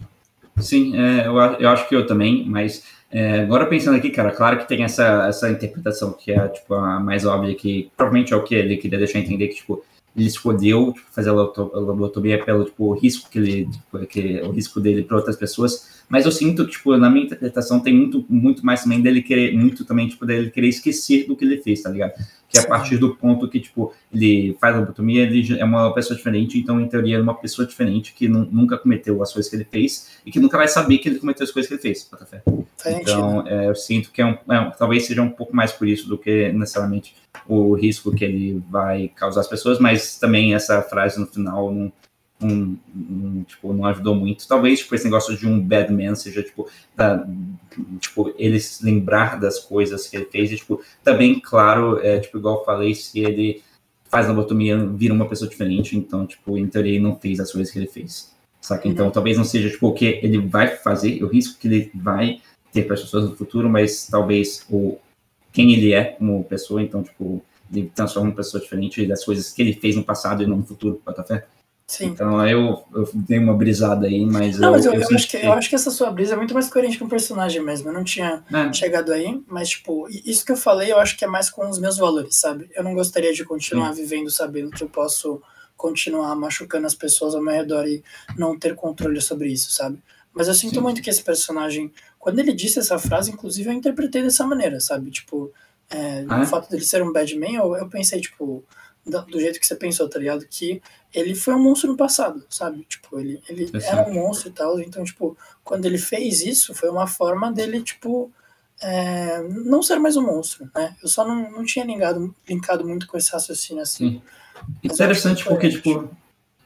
Sim, é, eu, eu acho que eu também, mas é, agora pensando aqui, cara, claro que tem essa, essa interpretação que é, tipo, a mais óbvia, que provavelmente é o que ele queria deixar entender, que, tipo, ele escolheu tipo, fazer a lobotomia pelo tipo, risco que ele, tipo, que, o risco dele para outras pessoas, mas eu sinto que, tipo, na minha interpretação tem muito, muito mais também dele querer, muito também, tipo, dele querer esquecer do que ele fez, tá ligado? Que é a partir do ponto que, tipo, ele faz a lobotomia, ele é uma pessoa diferente, então, em teoria, é uma pessoa diferente que nunca cometeu as coisas que ele fez e que nunca vai saber que ele cometeu as coisas que ele fez, Botafé. Então, é, eu sinto que é um, é, talvez seja um pouco mais por isso do que necessariamente o risco que ele vai causar às pessoas, mas também essa frase no final não um, um, tipo, não ajudou muito. Talvez, tipo, esse negócio de um bad man seja, tipo, da, tipo, ele se lembrar das coisas que ele fez, e, tipo, também, claro, é, tipo, igual eu falei, se ele faz lobotomia, vira uma pessoa diferente, então, tipo, em teoria ele não fez as coisas que ele fez, saca? Então, uhum. talvez não seja, tipo, o que ele vai fazer, o risco que ele vai ter para as pessoas no futuro, mas talvez o quem ele é como pessoa, então, tipo, ele transforma uma pessoa diferente das coisas que ele fez no passado e não no futuro, bota fé? Sim. Então eu, eu dei uma brisada aí, mas. Não, eu, mas eu, eu, eu acho que, eu acho que essa sua brisa é muito mais coerente com o personagem mesmo. Eu não tinha é. chegado aí, mas, tipo, isso que eu falei eu acho que é mais com os meus valores, sabe? Eu não gostaria de continuar Sim. vivendo sabendo que eu posso continuar machucando as pessoas ao meu redor e não ter controle sobre isso, sabe? Mas eu sinto Sim. muito que esse personagem, quando ele disse essa frase, inclusive eu interpretei dessa maneira, sabe? Tipo, é, ah, é? o fato dele ser um bad man, eu, eu pensei, tipo, do, jeito que você pensou, tá ligado? Que ele foi um monstro no passado, sabe? Tipo, ele, ele era um monstro e tal. Então, tipo, quando ele fez isso, foi uma forma dele, tipo, é, não ser mais um monstro, né? Eu só não, não tinha linkado, linkado muito com esse raciocínio assim. Interessante porque, tipo,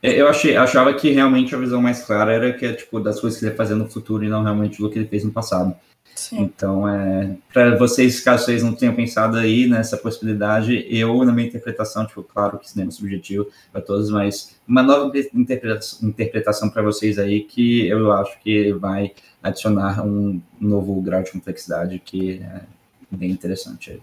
é, eu achei, achava que realmente a visão mais clara era que é, tipo, das coisas que ele ia fazer no futuro e não realmente do que ele fez no passado. Sim. Então, é, para vocês, caso vocês não tenham pensado aí nessa possibilidade, eu, na minha interpretação, tipo, claro que cinema é subjetivo para todos, mas uma nova interpretação, interpretação para vocês aí que eu acho que vai adicionar um novo grau de complexidade que é bem interessante aí.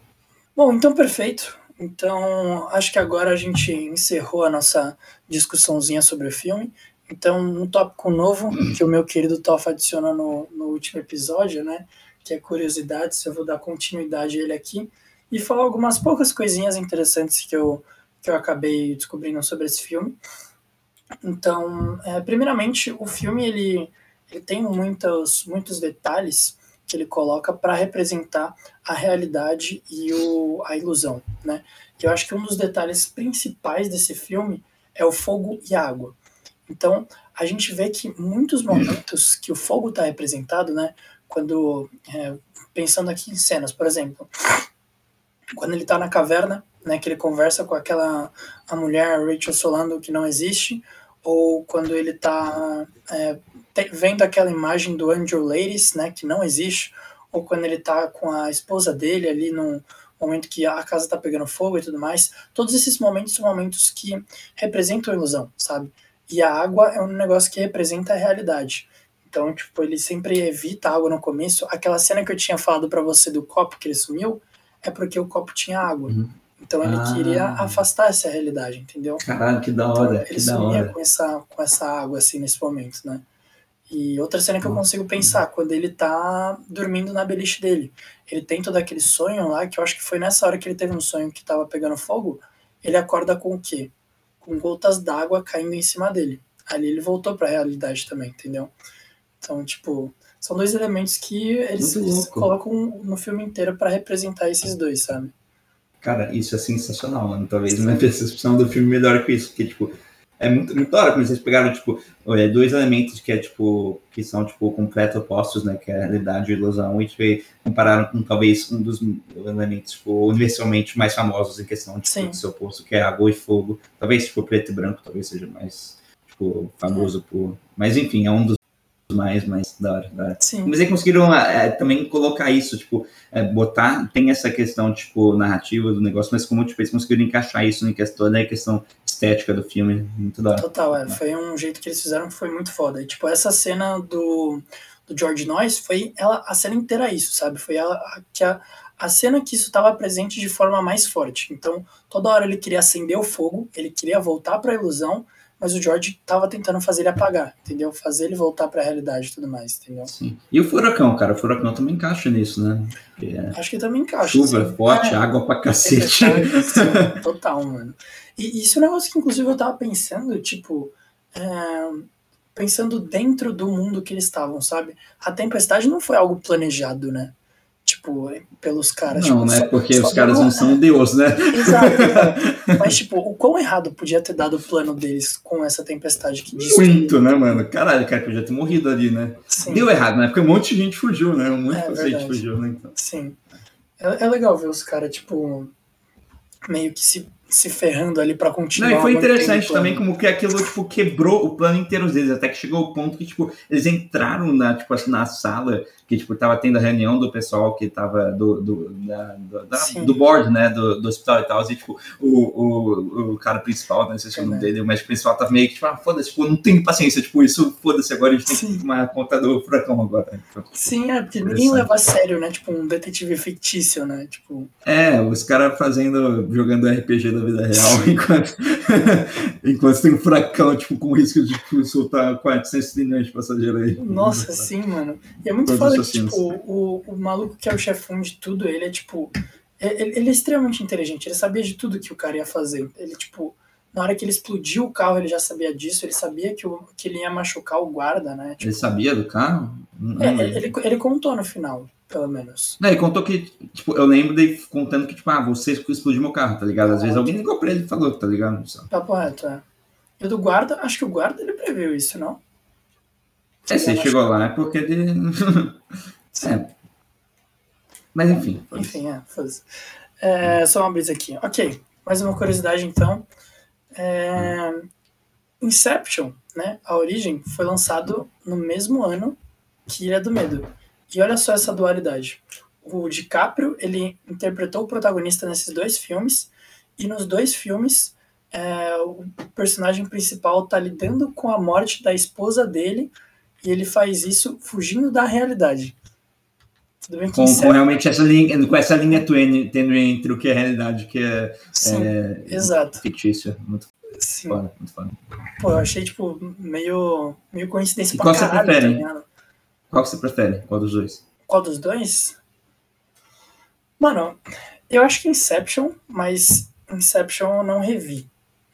Bom, então perfeito. Então, acho que agora a gente encerrou a nossa discussãozinha sobre o filme. Então, um tópico novo que o meu querido Toff adicionou no, no último episódio, né? Que é curiosidades, eu vou dar continuidade a ele aqui e falar algumas poucas coisinhas interessantes que eu, que eu acabei descobrindo sobre esse filme. Então, é, primeiramente, o filme ele, ele tem muitos, muitos detalhes que ele coloca para representar a realidade e o, a ilusão, né? Que eu acho que um dos detalhes principais desse filme é o fogo e a água. Então, a gente vê que muitos momentos que o fogo está representado, né? Quando, é, pensando aqui em cenas, por exemplo, quando ele está na caverna, né? Que ele conversa com aquela a mulher Rachel Solando que não existe, ou quando ele está é, vendo aquela imagem do Angel Ladies, né? Que não existe, ou quando ele está com a esposa dele ali num momento que a casa está pegando fogo e tudo mais. Todos esses momentos são momentos que representam ilusão, sabe? E a água é um negócio que representa a realidade. Então, tipo, ele sempre evita a água no começo. Aquela cena que eu tinha falado para você do copo que ele sumiu, é porque o copo tinha água. Uhum. Então ele ah. queria afastar essa realidade, entendeu? Caralho, que da hora. Então, ele sumia com essa, com essa água, assim, nesse momento, né? E outra cena que eu consigo pensar, quando ele tá dormindo na beliche dele. Ele tem todo aquele sonho lá, que eu acho que foi nessa hora que ele teve um sonho que tava pegando fogo. Ele acorda com o quê? Com gotas d'água caindo em cima dele. Ali ele voltou para a realidade também, entendeu? Então, tipo, são dois elementos que eles, eles colocam no filme inteiro para representar esses dois, sabe? Cara, isso é sensacional, mano. Talvez minha [LAUGHS] percepção do filme melhor que isso, porque, tipo, é muito, muito da hora quando vocês pegaram, tipo, dois elementos que é, tipo, que são, tipo, completo opostos, né, que é a realidade e a ilusão, e, tipo, compararam com, talvez, um dos elementos, tipo, universalmente mais famosos em questão, tipo, do seu oposto, que é água e fogo. Talvez, tipo, preto e branco, talvez seja mais, tipo, famoso é. por... Mas, enfim, é um dos mais, mais da hora. Da hora. Sim. Mas eles conseguiram é, também colocar isso, tipo, é, botar, tem essa questão, tipo, narrativa do negócio, mas como, tipo, eles conseguiram encaixar isso em questão, né, questão estética do filme, muito da. Total, é, foi um jeito que eles fizeram que foi muito foda. E, tipo, essa cena do, do George Noyce foi ela, a cena inteira isso, sabe? Foi ela, a, que a, a cena que isso estava presente de forma mais forte. Então, toda hora ele queria acender o fogo, ele queria voltar para a ilusão, mas o George tava tentando fazer ele apagar, entendeu? Fazer ele voltar para a realidade e tudo mais, entendeu? Sim. E o furacão, cara, o furacão também encaixa nisso, né? É... Acho que também encaixa. Chuva assim. forte, é, água pra cacete. [LAUGHS] É, total, mano. E isso é um negócio que, inclusive, eu tava pensando, tipo, é, pensando dentro do mundo que eles estavam, sabe? A tempestade não foi algo planejado, né? tipo, pelos caras. Não, tipo, né? Só, Porque só os caras não são Deus, né? Exato, exato. [LAUGHS] Mas, tipo, o quão errado podia ter dado o plano deles com essa tempestade que destruiu. Muito, né, mano? Caralho, cara, podia ter morrido ali, né? Sim. Deu errado, né? Porque um monte de gente fugiu, né? Um monte é, de gente fugiu, né? Então. Sim. É, é legal ver os caras, tipo, meio que se se ferrando ali para continuar. Não, e foi interessante também como que aquilo tipo quebrou o plano inteiro deles, até que chegou o ponto que tipo eles entraram na tipo assim, na sala que tipo tava tendo a reunião do pessoal que tava do do, da, do, da, do board, né, do, do hospital e tal, e tipo o, o, o cara principal, não sei se é o nome dele, o médico principal tava meio que tipo, ah, foda-se, tipo, não tem paciência, tipo, isso, foda-se, agora a gente tem Sim. que tomar conta do furacão agora. Tipo, Sim, é, porque ninguém leva a sério, né, tipo, um detetive fictício, né, tipo... É, os caras fazendo, jogando RPG da vida real, enquanto, [LAUGHS] enquanto tem um furacão, tipo, com risco de tipo, soltar 400 milhões de passageiros aí. Nossa, sim, mano. E é muito foda que, tipo, o, o maluco que é o chefão de tudo, ele é, tipo... Ele, ele, é extremamente inteligente, ele sabia de tudo que o cara ia fazer. Ele, tipo, na hora que ele explodiu o carro, ele já sabia disso, ele sabia que, o, que ele ia machucar o guarda, né? Tipo, ele sabia do carro? É, ele, ele contou no final pelo menos. Não, ele contou que, tipo, eu lembro dele contando que, tipo, ah, você explodiu meu carro, tá ligado? Às ah, vezes alguém ligou pra ele e falou, tá ligado? Tá correto, é. E do guarda, acho que o guarda ele previu isso, não? É, se ele chegou lá é porque ele. é. [LAUGHS] Mas enfim. Enfim, é, foda-se. É, só uma brisa aqui. Ok, mais uma curiosidade então. É, Inception, né? A origem foi lançado no mesmo ano que Ilha do Medo. E olha só essa dualidade. O DiCaprio, ele interpretou o protagonista nesses dois filmes, e nos dois filmes, é, o personagem principal está lidando com a morte da esposa dele, e ele faz isso fugindo da realidade. Tudo bem que com, com realmente essa linha, com essa linha tênue entre o que é realidade, que é, Sim, é exato. fictício. Muito Sim. Foda, muito foda. Pô, eu achei, tipo, meio, meio coincidência e pra qual caralho, você prefere? Tá qual você prefere? Qual dos dois? Qual dos dois? Mano, eu acho que Inception, mas Inception eu não revi.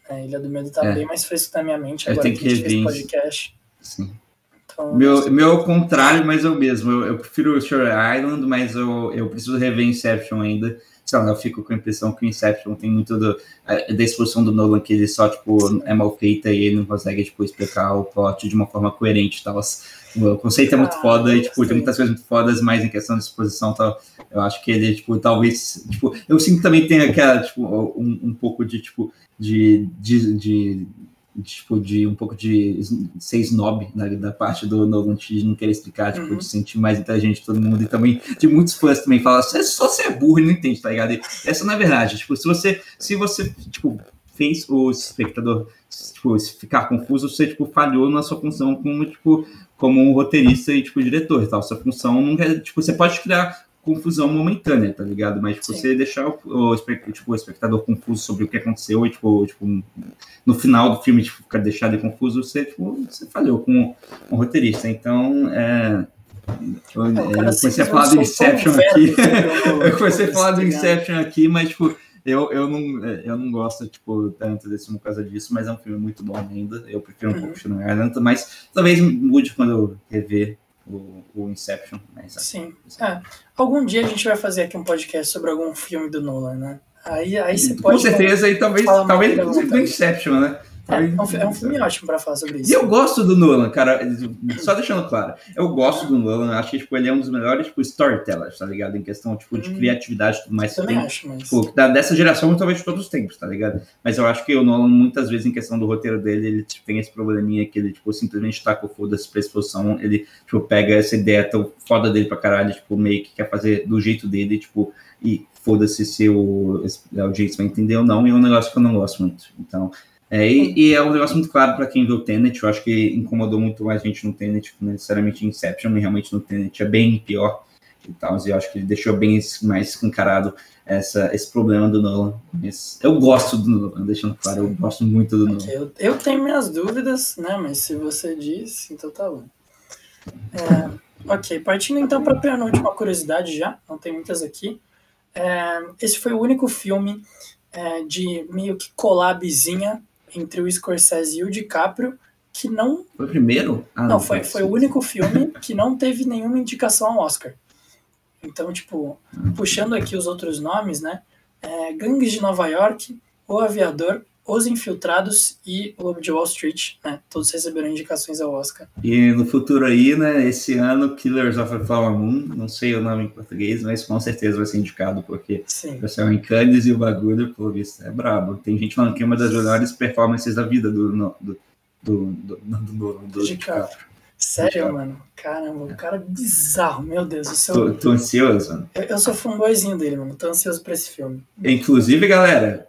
É, Ilha do Medo tá é. bem mais fresco na minha mente agora que, que a gente fez podcast. Sim. Meu, meu contrário, mas eu mesmo. Eu, eu prefiro Shore Island, mas eu, eu preciso rever Inception ainda sei lá, eu fico com a impressão que o Inception tem muito do, da exposição do Nolan, que ele só, tipo, é mal feita e ele não consegue, tipo, explicar o plot de uma forma coerente e tal. O conceito é muito ah, foda e, tipo, tem muitas coisas muito fodas, mas em questão de exposição tal, eu acho que ele, tipo, talvez, tipo, eu sinto que também tem aquela, tipo, um, um pouco de, tipo, de, de, de tipo, de um pouco de ser snob né, da parte do Nolan de não querer explicar, tipo, uhum. de sentir mais inteligente todo mundo, e também de muitos fãs também falam, se só você é burro e não entende, tá ligado? E essa não é verdade, tipo, se você, se você, tipo, fez o espectador, tipo, ficar confuso, você, tipo, falhou na sua função como, tipo, como um roteirista e, tipo, diretor e tal, sua função não é, tipo, você pode criar confusão momentânea, tá ligado? Mas tipo, você deixar o, o, tipo, o espectador confuso sobre o que aconteceu e, tipo, tipo no final do filme, tipo, ficar deixado confuso, você, tipo, você falhou com o roteirista. Então, é, eu, é, [LAUGHS] eu comecei a falar do Inception aqui. eu comecei a falar do Inception aqui, mas, tipo, eu, eu, não, eu não gosto, tipo, tanto desse por causa disso, mas é um filme muito bom ainda. Eu prefiro um uhum. pouco Shutter Island, mas talvez mude quando eu rever o, o Inception. Né? Sim. É. Algum dia a gente vai fazer aqui um podcast sobre algum filme do Nolan, né? Aí, aí você pode. Com certeza, e talvez, talvez do Inception, né? É, é, um, é um filme ótimo para falar sobre isso. E eu gosto do Nolan, cara. Só deixando claro. Eu gosto do Nolan. Acho que tipo, ele é um dos melhores tipo, storytellers, tá ligado? Em questão tipo, de hum, criatividade e tudo mais. Também tem, acho, mas... Tipo, dessa geração, talvez de todos os tempos, tá ligado? Mas eu acho que o Nolan, muitas vezes, em questão do roteiro dele, ele tipo, tem esse probleminha que ele tipo, simplesmente taca o foda-se pra exposição. Ele tipo, pega essa ideia tão foda dele pra caralho, tipo, meio que quer fazer do jeito dele, tipo, e foda-se se o, a audiência vai entender ou não. E é um negócio que eu não gosto muito. Então. É, e, e, é um negócio muito claro para quem viu o Tenet, eu acho que incomodou muito mais gente no Tenet, necessariamente Inception, e realmente no Tenet é bem pior e tal, e eu acho que ele deixou bem mais escancarado essa, esse problema do Nolan. Mas eu gosto do Nolan, deixando claro, eu gosto muito do Nolan. eu, eu, tenho minhas dúvidas, né, mas se você diz, então tá bom. É, ok, partindo então para a penúltima curiosidade já, não tem muitas aqui. É, esse foi o único filme é, de meio que collabzinha entre o Scorsese e o DiCaprio, que não. Foi o primeiro? Ah, não, não, foi, foi o único filme que não teve nenhuma indicação ao Oscar. Então, tipo, puxando aqui os outros nomes, né? É, Gangues de Nova York, O Aviador, Os Infiltrados e O Lobo de Wall Street, né? Todos receberam indicações ao Oscar. E no futuro aí, né, esse ano, Killers of a Flower Moon, não sei o nome em português, mas com certeza vai ser indicado, porque Sim. vai ser em Cannes e o bagulho, pelo visto, é brabo. Tem gente falando que é uma das melhores performances da vida do, do, do, do, do, do, do DiCaprio. Sério, mano? Caramba, o cara é bizarro, meu Deus. Eu sou, Tô, tô ansioso, mano. eu, eu sou fanboyzinho dele, mano. Tô ansioso pra esse filme. Inclusive, galera,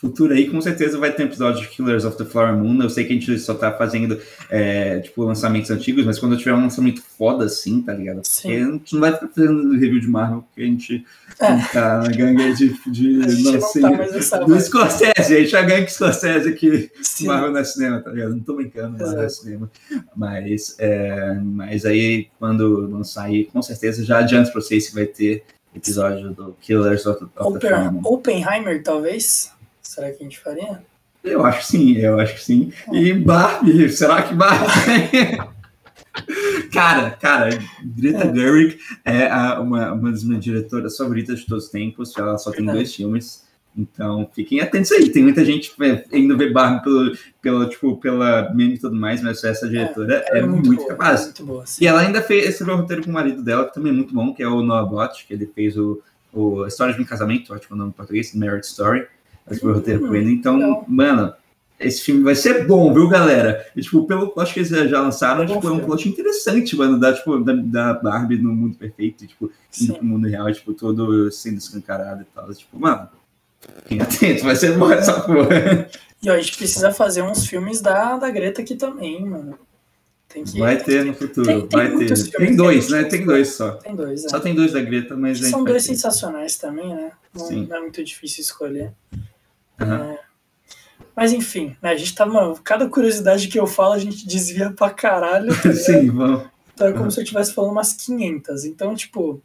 futuro aí com certeza vai ter um episódio de Killers of the Flower Moon. Eu sei que a gente só tá fazendo, é, tipo, lançamentos antigos, mas quando tiver um lançamento foda assim, tá ligado? Porque Sim. a gente não vai ficar fazendo review de Marvel, porque a gente É. tá na gangue de, de A gente não sei, tá do. Scorsese, a gente é a gangue Scorsese aqui. Sim. Marvel é cinema, tá ligado? Não tô brincando, Marvel é Exato. cinema. Mas, é, mas aí, quando lançar aí, com certeza, já adianto pra vocês que vai ter episódio do Killers of, of the Flower Moon. Oppenheimer, talvez? Será que a gente faria? Eu acho que sim, eu acho que sim. E Barbie, será que Barbie? cara, cara, Greta É. Gerwig é a- uma, uma das minhas diretoras favoritas de todos os tempos. Ela só tem Verdade. dois filmes. Então, fiquem atentos aí. Tem muita gente é, indo ver Barbie pelo, pela, tipo, pela meme e tudo mais, mas essa diretora é, muito, boa, capaz. Muito boa. E ela ainda fez esse roteiro com o marido dela, que também é muito bom, que é o Noah Bott, que ele fez o, o História de um Casamento, acho que é o nome em português, Marriage Story. Esse foi o roteiro com ele. Então, mano, esse filme vai ser bom, viu, galera? E, tipo, pelo plot que eles já lançaram, É tipo, é um plot interessante, mano, da, tipo, da, da Barbie no mundo perfeito, tipo, Sim. pro mundo real, tipo, todo sendo escancarado e tal. Tipo, mano, fiquem atentos, vai ser bom essa porra. E ó, a gente precisa fazer uns filmes da, da Greta aqui também, mano. Tem que. Vai ter no futuro, Tem- tem vai ter. Tem dois, né? Tem dois só. Tem dois, é. Só tem dois da Greta, mas São dois ter. sensacionais também, né? Não, não é muito difícil escolher. Aham. Mas enfim, né? A gente tá, mano, cada curiosidade que eu falo, a gente desvia pra caralho. tá? [LAUGHS] Sim, vamos. Então é como se eu estivesse falando umas 500. Então, tipo,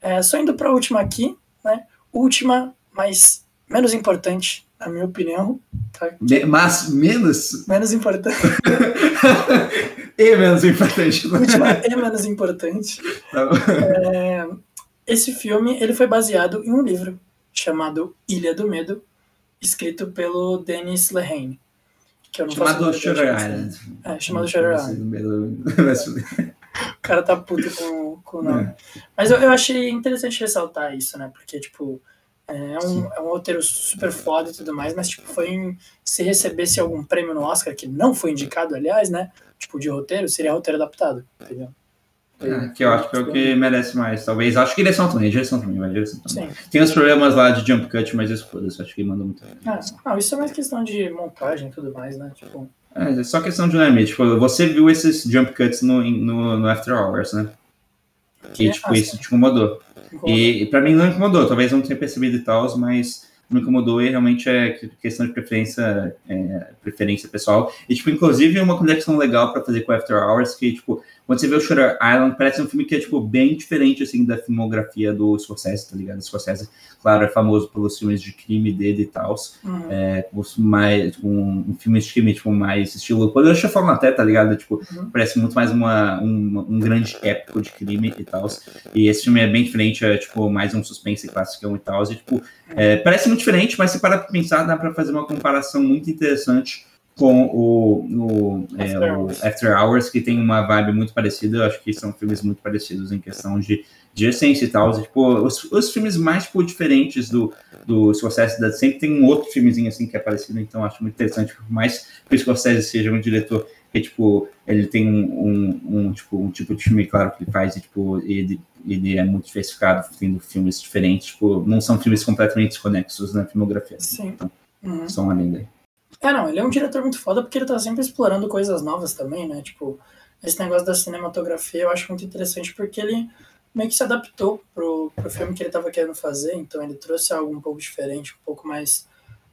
é, só indo pra última aqui, né? Última, mas menos importante, na minha opinião. Tá? Me- Mas menos. Menos importante. [LAUGHS] e menos importante. última e menos importante. Tá bom. Esse filme ele foi baseado em um livro chamado Ilha do Medo, escrito pelo Dennis Lehane. Que eu não Chamado Shutter. Island. É, chamado Shutter Island. [LAUGHS] O cara tá puto com, com o nome. É. Mas eu, eu achei interessante ressaltar isso, né? Porque, tipo, é um, é um roteiro super foda e tudo mais, mas, tipo, foi em- se recebesse algum prêmio no Oscar, que não foi indicado, aliás, né? Tipo, de roteiro, seria roteiro adaptado, entendeu? É, que eu acho que é o que merece mais, talvez. Acho que direção também, direção também, vai direção também. Sim. Tem uns problemas lá de jump cut, mas isso foda-se, acho que mandou muito. Ah, não, isso é mais questão de montagem e tudo mais, né? Tipo, É, é só questão de limite. Tipo, você viu esses jump cuts no, no, no After Hours, né? Que, É, tipo, ah, isso te incomodou. incomodou. E, e pra mim não incomodou, talvez eu não tenha percebido e tal, mas me incomodou e realmente é que- questão de preferência, é, preferência pessoal. E, tipo, inclusive uma conexão legal pra fazer com After Hours, que, tipo, quando você vê o Shutter Island, parece um filme que é, tipo, bem diferente, assim, da filmografia do Scorsese, tá ligado? O Scorsese, claro, é famoso pelos filmes de crime dele e tal, Uhum. é, os mais, tipo, um, um filme de crime, tipo, mais estilo Poderoso Chefão até, tá ligado? Tipo, Uhum. parece muito mais uma, um, um grande épico de crime e tal. E esse filme é bem diferente, é, tipo, mais um suspense clássico e tal. E, tipo, é, parece muito diferente, mas se parar pra pensar, dá pra fazer uma comparação muito interessante com o, o, é, After o Hours. After Hours, que tem uma vibe muito parecida. Eu acho que são filmes muito parecidos em questão de, de essência e tal. Tipo, os, os filmes mais tipo, diferentes do, do Scorsese da- sempre tem um outro filmezinho assim que é parecido, então acho muito interessante, por mais que o Scorsese seja um diretor que, tipo, ele tem um, um, um, tipo, um tipo de filme, claro, que ele faz, e, tipo, ele, ele é muito diversificado, tendo filmes diferentes, tipo, não são filmes completamente desconexos na filmografia. Sim. Então, Uhum. são além daí. É, não, ele é um diretor muito foda porque ele tá sempre explorando coisas novas também, né? Tipo, esse negócio da cinematografia eu acho muito interessante porque ele meio que se adaptou pro, pro filme que ele tava querendo fazer, então ele trouxe algo um pouco diferente, um pouco mais.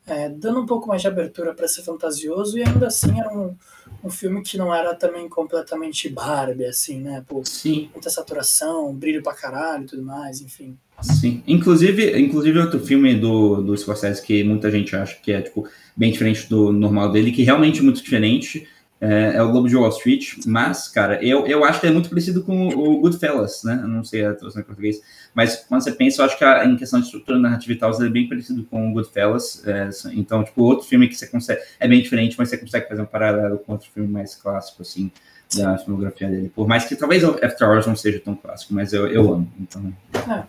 é, dando um pouco mais de abertura para ser fantasioso e ainda assim era um, um filme que não era também completamente Barbie, assim, né? Pô, Sim, muita saturação, brilho pra caralho e tudo mais, enfim. Sim, inclusive, inclusive outro filme do, do Scorsese que muita gente acha que é tipo bem diferente do normal dele, que realmente é muito diferente, é, é, o Lobo de Wall Street, mas, cara, eu, eu acho que é muito parecido com o Goodfellas, né? Eu não sei a tradução em português, mas quando você pensa, eu acho que a, em questão de estrutura narrativa e tal, ele é bem parecido com o Goodfellas. É, então, tipo, outro filme que você consegue. É bem diferente, mas você consegue fazer um paralelo com outro filme mais clássico, assim, da filmografia dele. Por mais que talvez o After Hours não seja tão clássico, mas eu, eu amo. Então... É.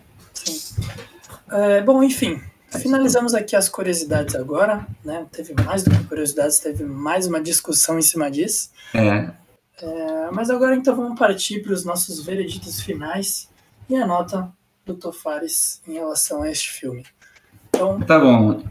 É, bom, enfim, Finalizamos aqui as curiosidades agora, né? Teve mais do que curiosidades, teve mais uma discussão em cima disso. É. é mas agora então vamos partir para os nossos vereditos finais e a nota do Tofares em relação a este filme. Então, tá bom.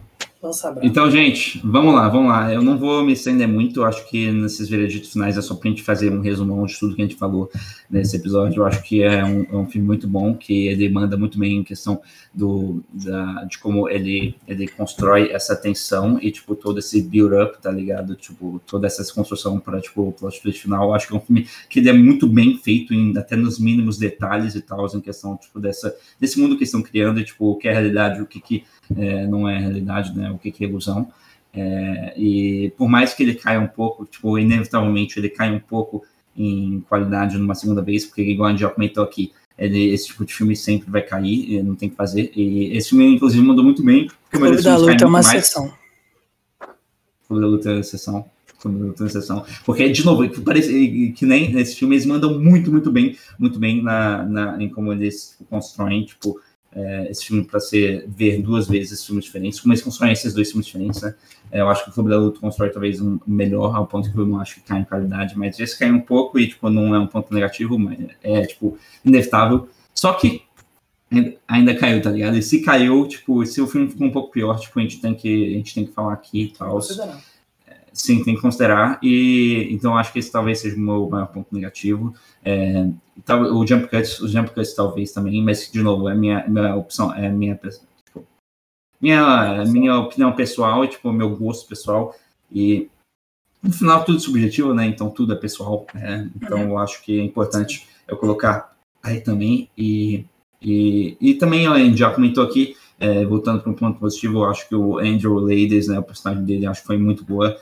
Então, gente, vamos lá, vamos lá. Eu não vou me estender muito, eu acho que nesses vereditos finais é só pra gente fazer um resumão de tudo que a gente falou nesse episódio. Eu acho que é um, é um filme muito bom, que ele manda muito bem em questão do, da, de como ele, ele constrói essa tensão e, tipo, todo esse build-up, tá ligado? Tipo, toda essa construção para, tipo, o plot twist final. Eu acho que é um filme que ele é muito bem feito, em, até nos mínimos detalhes e tal, em questão, tipo, dessa, desse mundo que estão criando e, tipo, o que é a realidade, o que, que é, não é realidade, né? O que, que é ilusão. É, e por mais que ele caia um pouco, tipo, inevitavelmente ele cai um pouco em qualidade numa segunda vez, porque igual a gente já comentou aqui, ele, esse tipo de filme sempre vai cair, não tem que fazer. E esse filme, inclusive, mandou muito bem. Porque Clube da Luta é uma exceção. Clube da Luta é uma exceção. Clube da Luta é uma exceção. Porque, de novo, parece que nem nesse filme, eles mandam muito, muito bem, muito bem na, na, em como eles constroem, tipo, é, esse filme para ser ver duas vezes esses filmes diferentes, como eles constroem esses dois filmes diferentes, né? É, eu acho que o Clube da Luta constrói talvez um melhor, ao ponto que eu não acho que cai em qualidade, mas esse cai um pouco e, tipo, não é um ponto negativo, mas é, tipo, inevitável. Só que ainda caiu, tá ligado? E se caiu, tipo, se o filme ficou um pouco pior, tipo, a gente tem que, a gente tem que falar aqui e tal. Sim, tem que considerar. E então acho que esse talvez seja o meu maior ponto negativo. É, o jump cuts, os jump cuts talvez também, mas de novo é minha, minha opção, é minha tipo, minha minha opinião pessoal, tipo meu gosto pessoal e no final tudo é subjetivo, né? Então tudo é pessoal. Né? Então eu acho que é importante eu colocar aí também e e, e também a gente já comentou aqui, é, voltando para um ponto positivo, eu acho que o Andrew Ladies, né, o personagem dele, acho que foi muito boa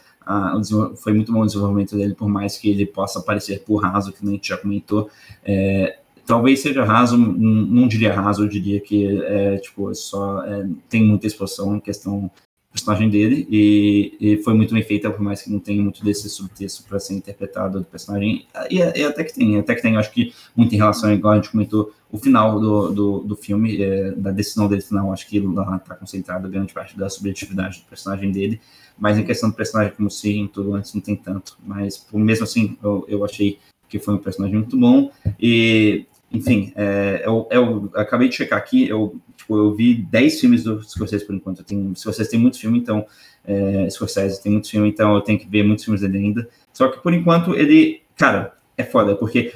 foi muito bom o desenvolvimento dele, por mais que ele possa parecer por raso, que a gente já comentou. É, talvez seja raso, não, diria raso, eu diria que é, tipo, só é, tem muita exposição questão personagem dele, e, e, foi muito bem feita, por mais que não tenha muito desse subtexto para ser interpretado do personagem. E, e, até que tem, até que tem, acho que muito em relação, igual a gente comentou, o final do, do, do filme, é, da decisão dele final, acho que lá está concentrado grande parte da subjetividade do personagem dele. Mas em questão do personagem como sim, tudo antes não tem tanto. Mas mesmo assim, eu, eu achei que foi um personagem muito bom. E, enfim, é, eu, eu, acabei de checar aqui, eu, tipo, eu vi 10 filmes do Scorsese por enquanto. Tenho, Scorsese tem muitos filmes, então. É, Scorsese tem muitos filmes, então eu tenho que ver muitos filmes dele ainda. Só que por enquanto ele. Cara, é foda, porque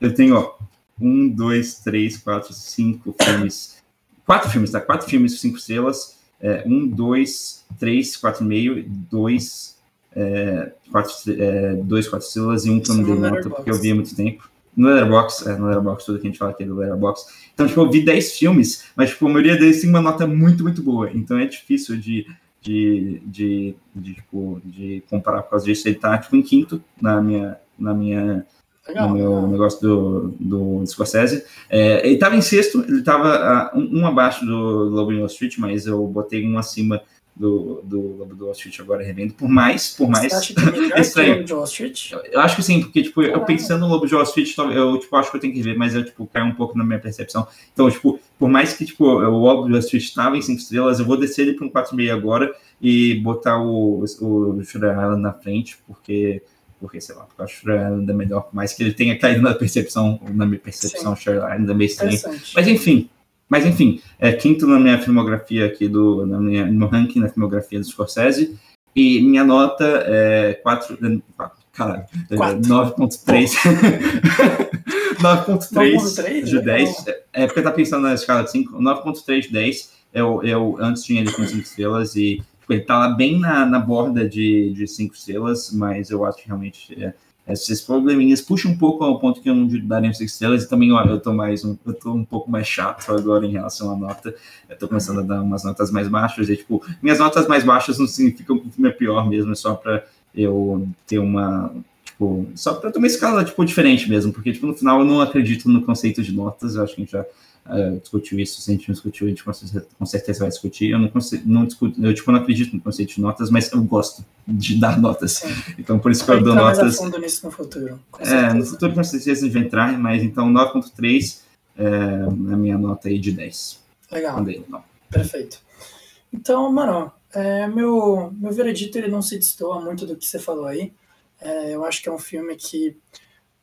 eu tenho, ó, um, dois, três, quatro, cinco filmes. Quatro filmes, tá? Quatro filmes, cinco estrelas é, um, dois, três, quatro e meio, dois, é, quatro, é, dois, quatro estrelas e um que eu não dei nota, porque eu vi há muito tempo. No Letterboxd, é, no Letterboxd, tudo que a gente fala aqui é do Letterboxd. Então, tipo, eu vi 10 filmes, mas, tipo, a maioria deles tem uma nota muito, muito boa. Então, é difícil de, de, de, de, tipo, de comparar por causa disso. Ele tá, tipo, em quinto na minha, na minha Legal, no meu negócio do, do Scorsese. É, ele estava em sexto, ele estava uh, um, um, abaixo do Lobo Wall Street, mas eu botei um acima do, do de Wall Street agora revendo. Por mais, por mais. Você acha que é melhor [LAUGHS] estranho. Lobo de Wall Street? Eu, eu, acho que sim, porque tipo, eu pensando no Lobo de Wall Street, eu tipo, acho que eu tenho que ver, mas eu tipo, caio um pouco na minha percepção. Então, tipo, por mais que tipo, o Lobo de Wall Street estava em 5 estrelas, eu vou descer ele para um 4,5 agora e botar o, o Shooter Island na frente, porque porque, sei lá, porque eu acho ainda melhor, por mais que ele tenha caído na percepção, na minha percepção, ainda meio estranho. Mas enfim, mas enfim, é quinto na minha filmografia aqui, do, na minha, no ranking na filmografia do Scorsese, e minha nota é 4, caralho, 9.3. 9.3 de 10. É porque tá pensando na escala de 5. 9.3 de 10. Eu, eu antes tinha ele com 5 estrelas e Tipo, ele tá lá bem na, na borda de, de cinco estrelas, mas eu acho que realmente é, esses probleminhas puxam um pouco ao ponto que eu não daria cinco estrelas e também eu tô mais um, eu tô um pouco mais chato agora em relação à nota. Eu tô começando a dar umas notas mais baixas e tipo, minhas notas mais baixas não significam que o filme é pior mesmo, é só para eu ter uma Tipo, só para ter uma escala, tipo, diferente mesmo, porque, tipo, no final eu não acredito no conceito de notas, eu acho que a gente já uh, discutiu isso, se a gente não discutiu, a gente com certeza vai discutir. Eu não, não discuto, eu tipo, não acredito no conceito de notas, mas eu gosto de dar notas. Sim. Então por isso que eu dou notas. Mais a fundo nisso no futuro. É, no futuro com certeza a gente vai entrar, mas então 9.3 é a minha nota aí de 10. Legal. Andei, Perfeito. Então, mano, é, meu, meu veredito ele não se destoa muito do que você falou aí. É, eu acho que é um filme que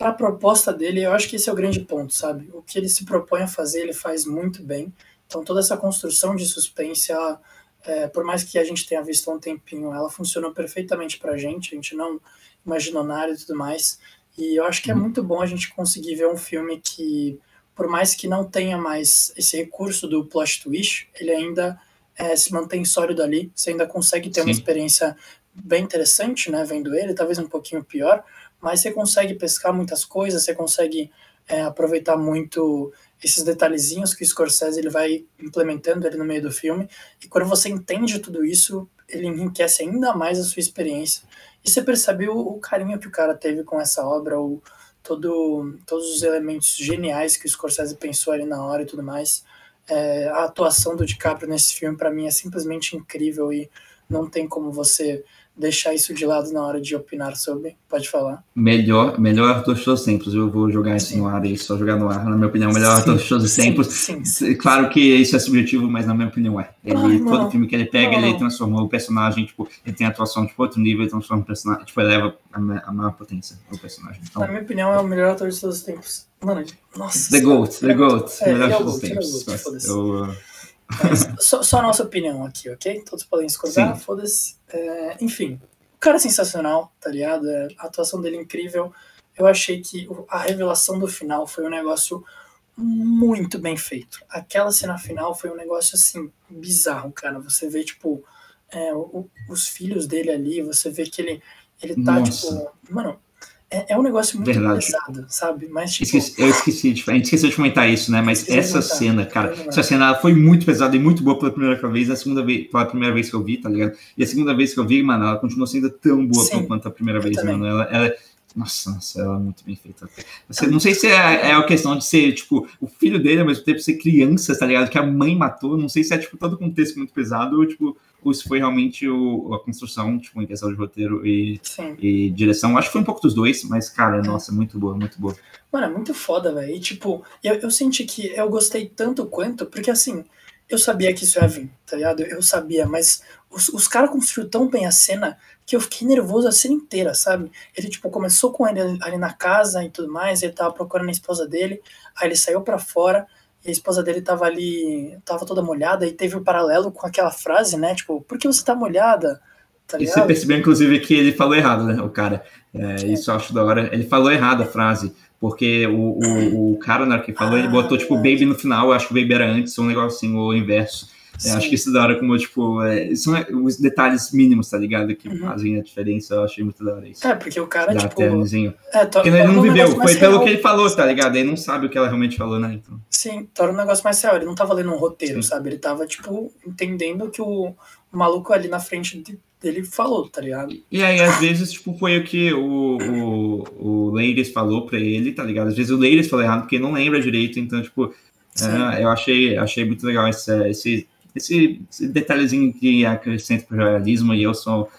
para a proposta dele, eu acho que esse é o grande ponto, sabe? O que ele se propõe a fazer, ele faz muito bem. Então, toda essa construção de suspense, ela, é, por mais que a gente tenha visto há um tempinho, ela funcionou perfeitamente para a gente, a gente não imaginou nada e tudo mais. E eu acho que é uhum. muito bom a gente conseguir ver um filme que, por mais que não tenha mais esse recurso do plot twist, ele ainda é, se mantém sólido ali, você ainda consegue ter Sim. uma experiência bem interessante, né, vendo ele, talvez um pouquinho pior, mas você consegue pescar muitas coisas, você consegue é, aproveitar muito esses detalhezinhos que o Scorsese ele vai implementando ali no meio do filme, e quando você entende tudo isso, ele enriquece ainda mais a sua experiência, e você percebe o, o carinho que o cara teve com essa obra, o, todo, todos os elementos geniais que o Scorsese pensou ali na hora e tudo mais. É, a atuação do DiCaprio nesse filme, para mim, é simplesmente incrível e não tem como você deixar isso de lado na hora de opinar sobre. Pode falar. Melhor, melhor ator de todos os tempos. Eu vou jogar isso sim. no ar e só jogar no ar. Na minha opinião, melhor sim, ator de todos os tempos. Sim, sim, Claro que isso é subjetivo, mas na minha opinião é. Ele, Ai, todo filme que ele pega, não. ele transformou o personagem, tipo, ele tem atuação de tipo, outro nível, ele transforma o personagem, tipo, eleva a, a maior potência do personagem. Então, na minha opinião, é o melhor ator de todos os tempos. Mano, nossa. The Goat, The Goat. É, melhor de todos os tempos. Eu, só, só, a nossa opinião aqui, ok? Todos podem escutar, foda-se. É, enfim, o cara é sensacional, tá ligado? É, a atuação dele é incrível. Eu achei que a revelação do final foi um negócio muito bem feito. Aquela cena final foi um negócio assim, bizarro, cara. Você vê, tipo, é, o, os filhos dele ali, você vê que ele, ele tá, Nossa. tipo. Mano, é, é um negócio muito Verdade. pesado, sabe? Mas, tipo... Esqueci, eu esqueci, tipo, a gente esqueceu de comentar isso, né? Mas essa cena, cara, essa cena foi muito pesada e muito boa pela primeira vez, a segunda vez, pela primeira vez que eu vi, tá ligado? E a segunda vez que eu vi, mano, ela continuou sendo tão boa Sim, quanto a primeira vez, mano. Ela, ela, nossa, nossa, ela é muito bem feita. Você, não sei se é, é a questão de ser, tipo, o filho dele, ao mesmo tempo ser criança, tá ligado? Que a mãe matou. Não sei se é, tipo, todo o contexto muito pesado ou, tipo, ou se foi realmente o, a construção, tipo, em questão de roteiro e, e direção. Acho que foi um pouco dos dois, mas, cara, é. nossa, muito boa, muito boa. Mano, é muito foda, velho. E, tipo, eu, eu senti que eu gostei tanto quanto, porque, assim, eu sabia que isso ia vir, tá ligado? Eu sabia, mas os, os caras construíram tão bem a cena que eu fiquei nervoso a cena inteira, sabe? Ele, tipo, começou com ele ali na casa e tudo mais, ele tava procurando a esposa dele, aí ele saiu para fora, e a esposa dele tava ali, tava toda molhada, e teve o um paralelo com aquela frase, né? Tipo, por que você tá molhada? Tá e você percebeu, inclusive, que ele falou errado, né? O cara. É, é. Isso eu acho da hora. Ele falou errado a frase. Porque o, o, o cara, na hora que falou, ah, ele botou, tipo, baby no final, eu acho que o baby era antes, ou um negócio assim, ou o inverso. É, acho que isso é da hora, como, tipo, é, são os detalhes mínimos, tá ligado? Que uhum. fazem a diferença, eu achei muito da hora isso. É, porque o cara, da tipo... É, porque ele não viveu, foi pelo real. que ele falou, tá ligado? Ele não sabe o que ela realmente falou, né? Então. Sim, torna o negócio mais real. Ele não tava lendo um roteiro, Sim. sabe? Ele tava, tipo, entendendo que o, o maluco ali na frente de, dele falou, tá ligado? E aí, às vezes, tipo, foi o que o, o, o Leires falou pra ele, tá ligado? Às vezes o Leires falou errado porque não lembra direito, então, tipo, é, eu achei, achei muito legal esse, esse, esse, esse detalhezinho que acrescenta pro jornalismo e eu sou,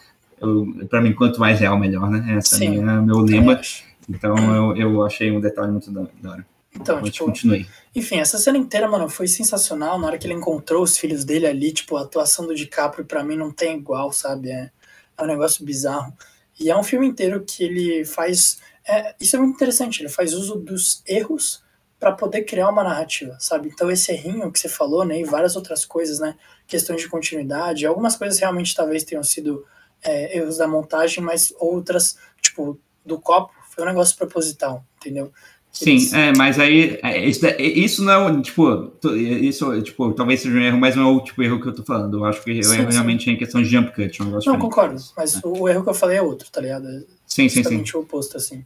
para mim, quanto mais real, melhor, né? Essa é meu lema. Então, eu, eu achei um detalhe muito da, da hora. Então, tipo, continue. Enfim, essa cena inteira, mano, foi sensacional. Na hora que ele encontrou os filhos dele ali, tipo, a atuação do DiCaprio para mim não tem igual, sabe? É, é um negócio bizarro. E é um filme inteiro que ele faz. É, isso é muito interessante, ele faz uso dos erros para poder criar uma narrativa, sabe? Então esse errinho que você falou, né, e várias outras coisas, né, questões de continuidade, algumas coisas realmente talvez tenham sido é, erros da montagem, mas outras, tipo, do copo, foi um negócio proposital, entendeu? Sim, é, mas aí é, isso, é, isso não é tipo, isso tipo, talvez seja um erro, mas não é o tipo erro que eu tô falando. Eu acho que o erro realmente é em questão de jump cut. Um não, concordo, mas é. o erro que eu falei é outro, tá ligado? É sim, sim, sim. o oposto, assim.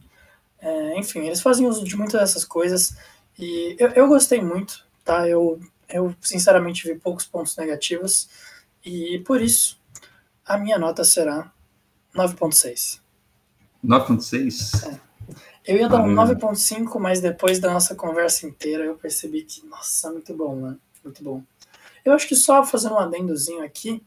Enfim, eles fazem uso de muitas dessas coisas e eu, eu gostei muito, tá? Eu, eu sinceramente vi poucos pontos negativos e por isso a minha nota será 9.6. 9.6? É. Eu ia dar um 9.5, mas depois da nossa conversa inteira eu percebi que, nossa, muito bom, né? Muito bom. Eu acho que só fazendo um adendozinho aqui,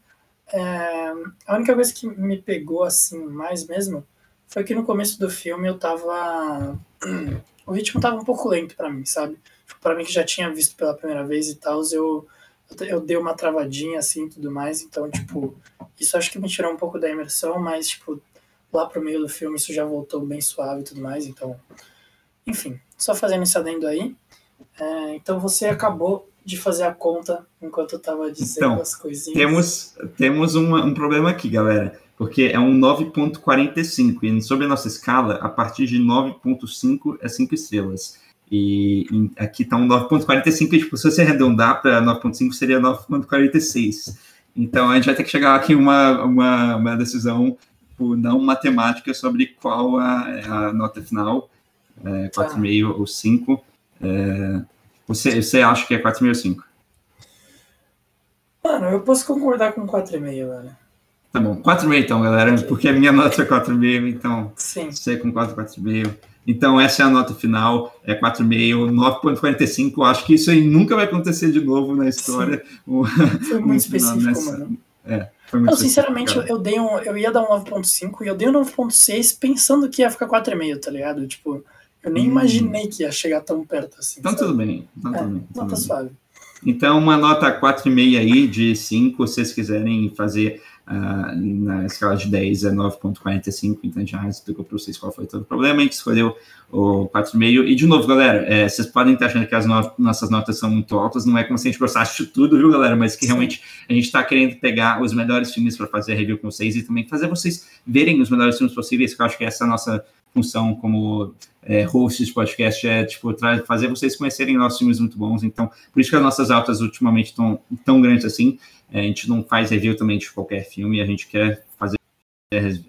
é, a única coisa que me pegou assim mais mesmo foi que no começo do filme eu tava. [CLEARS THROAT] O ritmo tava um pouco lento para mim, sabe? Para mim que já tinha visto pela primeira vez e tal, eu, eu dei uma travadinha assim tudo mais, então, tipo, isso acho que me tirou um pouco da imersão, mas, tipo, lá pro meio do filme isso já voltou bem suave e tudo mais, então. Enfim, só fazendo esse adendo aí. É, então você acabou de fazer a conta enquanto eu estava dizendo então, as coisinhas. Temos, temos um, um problema aqui, galera, porque é um 9.45 e sobre a nossa escala, a partir de 9.5 é 5 estrelas. E aqui está um 9.45 e tipo, se você arredondar para 9.5 seria 9.46. Então a gente vai ter que chegar aqui uma, uma, uma decisão tipo, não matemática sobre qual a, a nota final, é, 4,5 tá. ou 5. É, você, você acha que é 4,5 ou 5? Mano, eu posso concordar com 4,5, velho. Tá bom, 4,5 então, galera, porque a minha nota é 4,5, então Sim. você com 4, 4,5. Então, essa é a nota final, é 4,5, 9,45. Acho que isso aí nunca vai acontecer de novo na história. [LAUGHS] Foi muito [LAUGHS] específico, nessa... mano. É, foi muito Não, sinceramente, eu, eu, dei um, eu ia dar um 9,5 e eu dei um 9,6 pensando que ia ficar 4,5, tá ligado? Tipo, eu nem hum. imaginei que ia chegar tão perto assim. Então, sabe? tudo bem. Então, é, tudo bem. Nota suave. Então, uma nota 4,5 aí de 5, se vocês quiserem fazer Uh, na escala de 10 é 9.45, então já explicou para vocês qual foi todo o problema, a gente escolheu o 4,5. E de novo, galera, é, vocês podem estar achando que as not nossas notas são muito altas, não é como se a gente gostasse de tudo, viu, galera? Mas que realmente a gente está querendo pegar os melhores filmes para fazer a review com vocês e também fazer vocês verem os melhores filmes possíveis, que eu acho que essa é a nossa função como é, hosts de podcast é tipo fazer vocês conhecerem nossos filmes muito bons. Então, por isso que as nossas altas ultimamente estão tão grandes assim. É, a gente não faz review também de qualquer filme, a gente quer fazer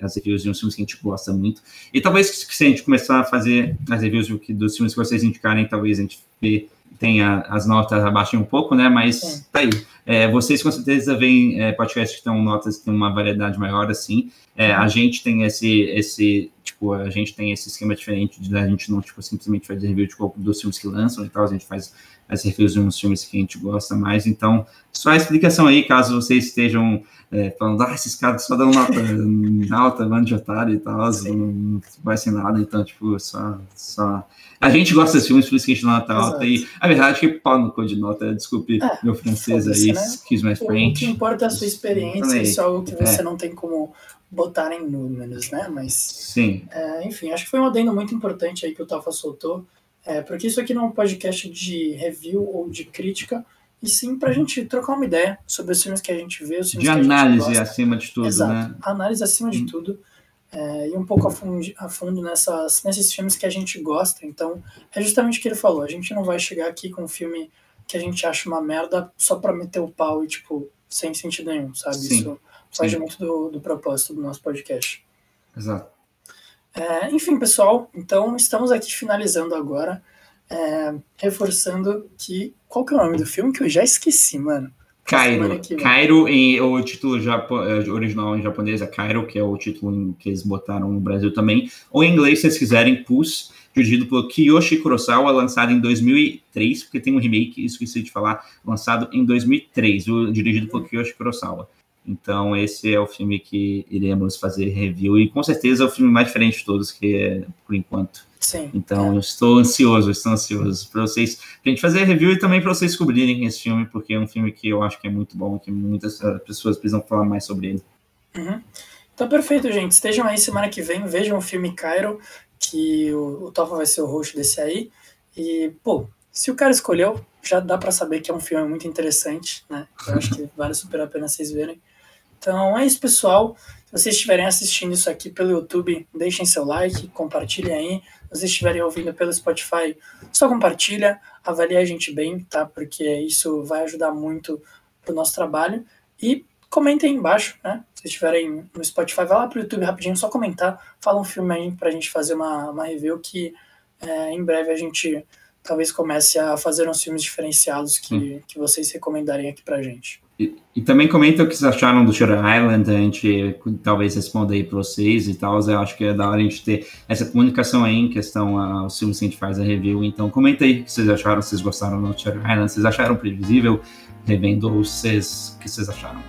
as reviews de uns filmes que a gente gosta muito. E talvez se a gente começar a fazer as reviews dos filmes que vocês indicarem, talvez a gente tenha as notas abaixem um pouco, né? Mas é. tá aí. É, vocês com certeza veem é, podcasts que têm notas que têm uma variedade maior, assim. É, a gente tem esse, esse, tipo, a gente tem esse esquema diferente de a gente não, tipo, simplesmente fazer review de, dos filmes que lançam e tal, a gente faz as reviews de uns filmes que a gente gosta mais. Então, só a explicação aí, caso vocês estejam é, falando, ah, esses caras só dão nota [LAUGHS] alta, bando de otário e tal, não vai ser nada. Então, tipo, só, só. A gente gosta desses filmes, por isso que a gente dá nota Exato. alta. E a verdade é que pau no cor de nota, desculpe é, meu francês aí, né? excuse my French. O que importa é a sua experiência, isso é algo que você é. não tem como botar em números, né? Mas, Sim. É, enfim, acho que foi um adendo muito importante aí que o Tafa soltou. É, porque isso aqui não é um podcast de review ou de crítica, e sim para a gente trocar uma ideia sobre os filmes que a gente vê, os filmes de que análise a gente acima de tudo, Exato. né? Análise acima de hum. tudo. É, e um pouco a fundo, a fundo nessas, nesses filmes que a gente gosta. Então, é justamente o que ele falou. A gente não vai chegar aqui com um filme que a gente acha uma merda só para meter o pau e, tipo, sem sentido nenhum, sabe? Sim. Isso faz muito do, do propósito do nosso podcast. Exato. É, enfim, pessoal, então estamos aqui finalizando agora, é, reforçando que. Qual que é o nome do filme que eu já esqueci, mano? Cairo. Cairo, em, o título japo, é, original em japonês é Cairo, que é o título que eles botaram no Brasil também. Ou em inglês, se vocês quiserem, Pus, dirigido por Kiyoshi Kurosawa, lançado em 2003, porque tem um remake, esqueci de falar, lançado em 2003, dirigido por Kiyoshi Kurosawa. Então, esse é o filme que iremos fazer review, e com certeza é o filme mais diferente de todos, que é, por enquanto. Sim. Então, é. estou ansioso, estou ansioso para vocês, pra gente fazer review e também para vocês descobrirem esse filme, porque é um filme que eu acho que é muito bom, que muitas eh, pessoas precisam falar mais sobre ele. Uhum. Então, perfeito, gente. Estejam aí semana que vem, vejam o filme Cairo, que o, o Tofa vai ser o host desse aí. E, pô, se o cara escolheu, já dá para saber que é um filme muito interessante, né? Eu acho que vale super a pena vocês verem. Então é isso, pessoal. Se vocês estiverem assistindo isso aqui pelo YouTube, deixem seu like, compartilhem aí. Se vocês estiverem ouvindo pelo Spotify, só compartilha, avalie a gente bem, tá? Porque isso vai ajudar muito pro nosso trabalho. E comentem aí embaixo, né? Se estiverem no Spotify, vai lá pro YouTube rapidinho, só comentar, fala um filme aí pra gente fazer uma, uma review que é, em breve a gente talvez comece a fazer uns filmes diferenciados que, hum. que vocês recomendarem aqui pra gente. E, e, também comenta o que vocês acharam do Shutter Island, a gente talvez responda aí para vocês e tal. Eu acho que é da hora a gente ter essa comunicação aí em questão aos filmes que a gente faz a review. Então comenta aí o que vocês acharam, se vocês gostaram do Shutter Island, vocês acharam previsível revendo ou vocês, o que vocês acharam.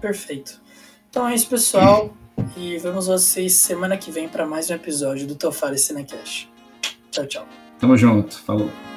Perfeito. Então é isso, pessoal. e vemos vocês semana que vem para mais um episódio do Tofari Cinecast. Tchau, tchau. Tamo junto. Falou.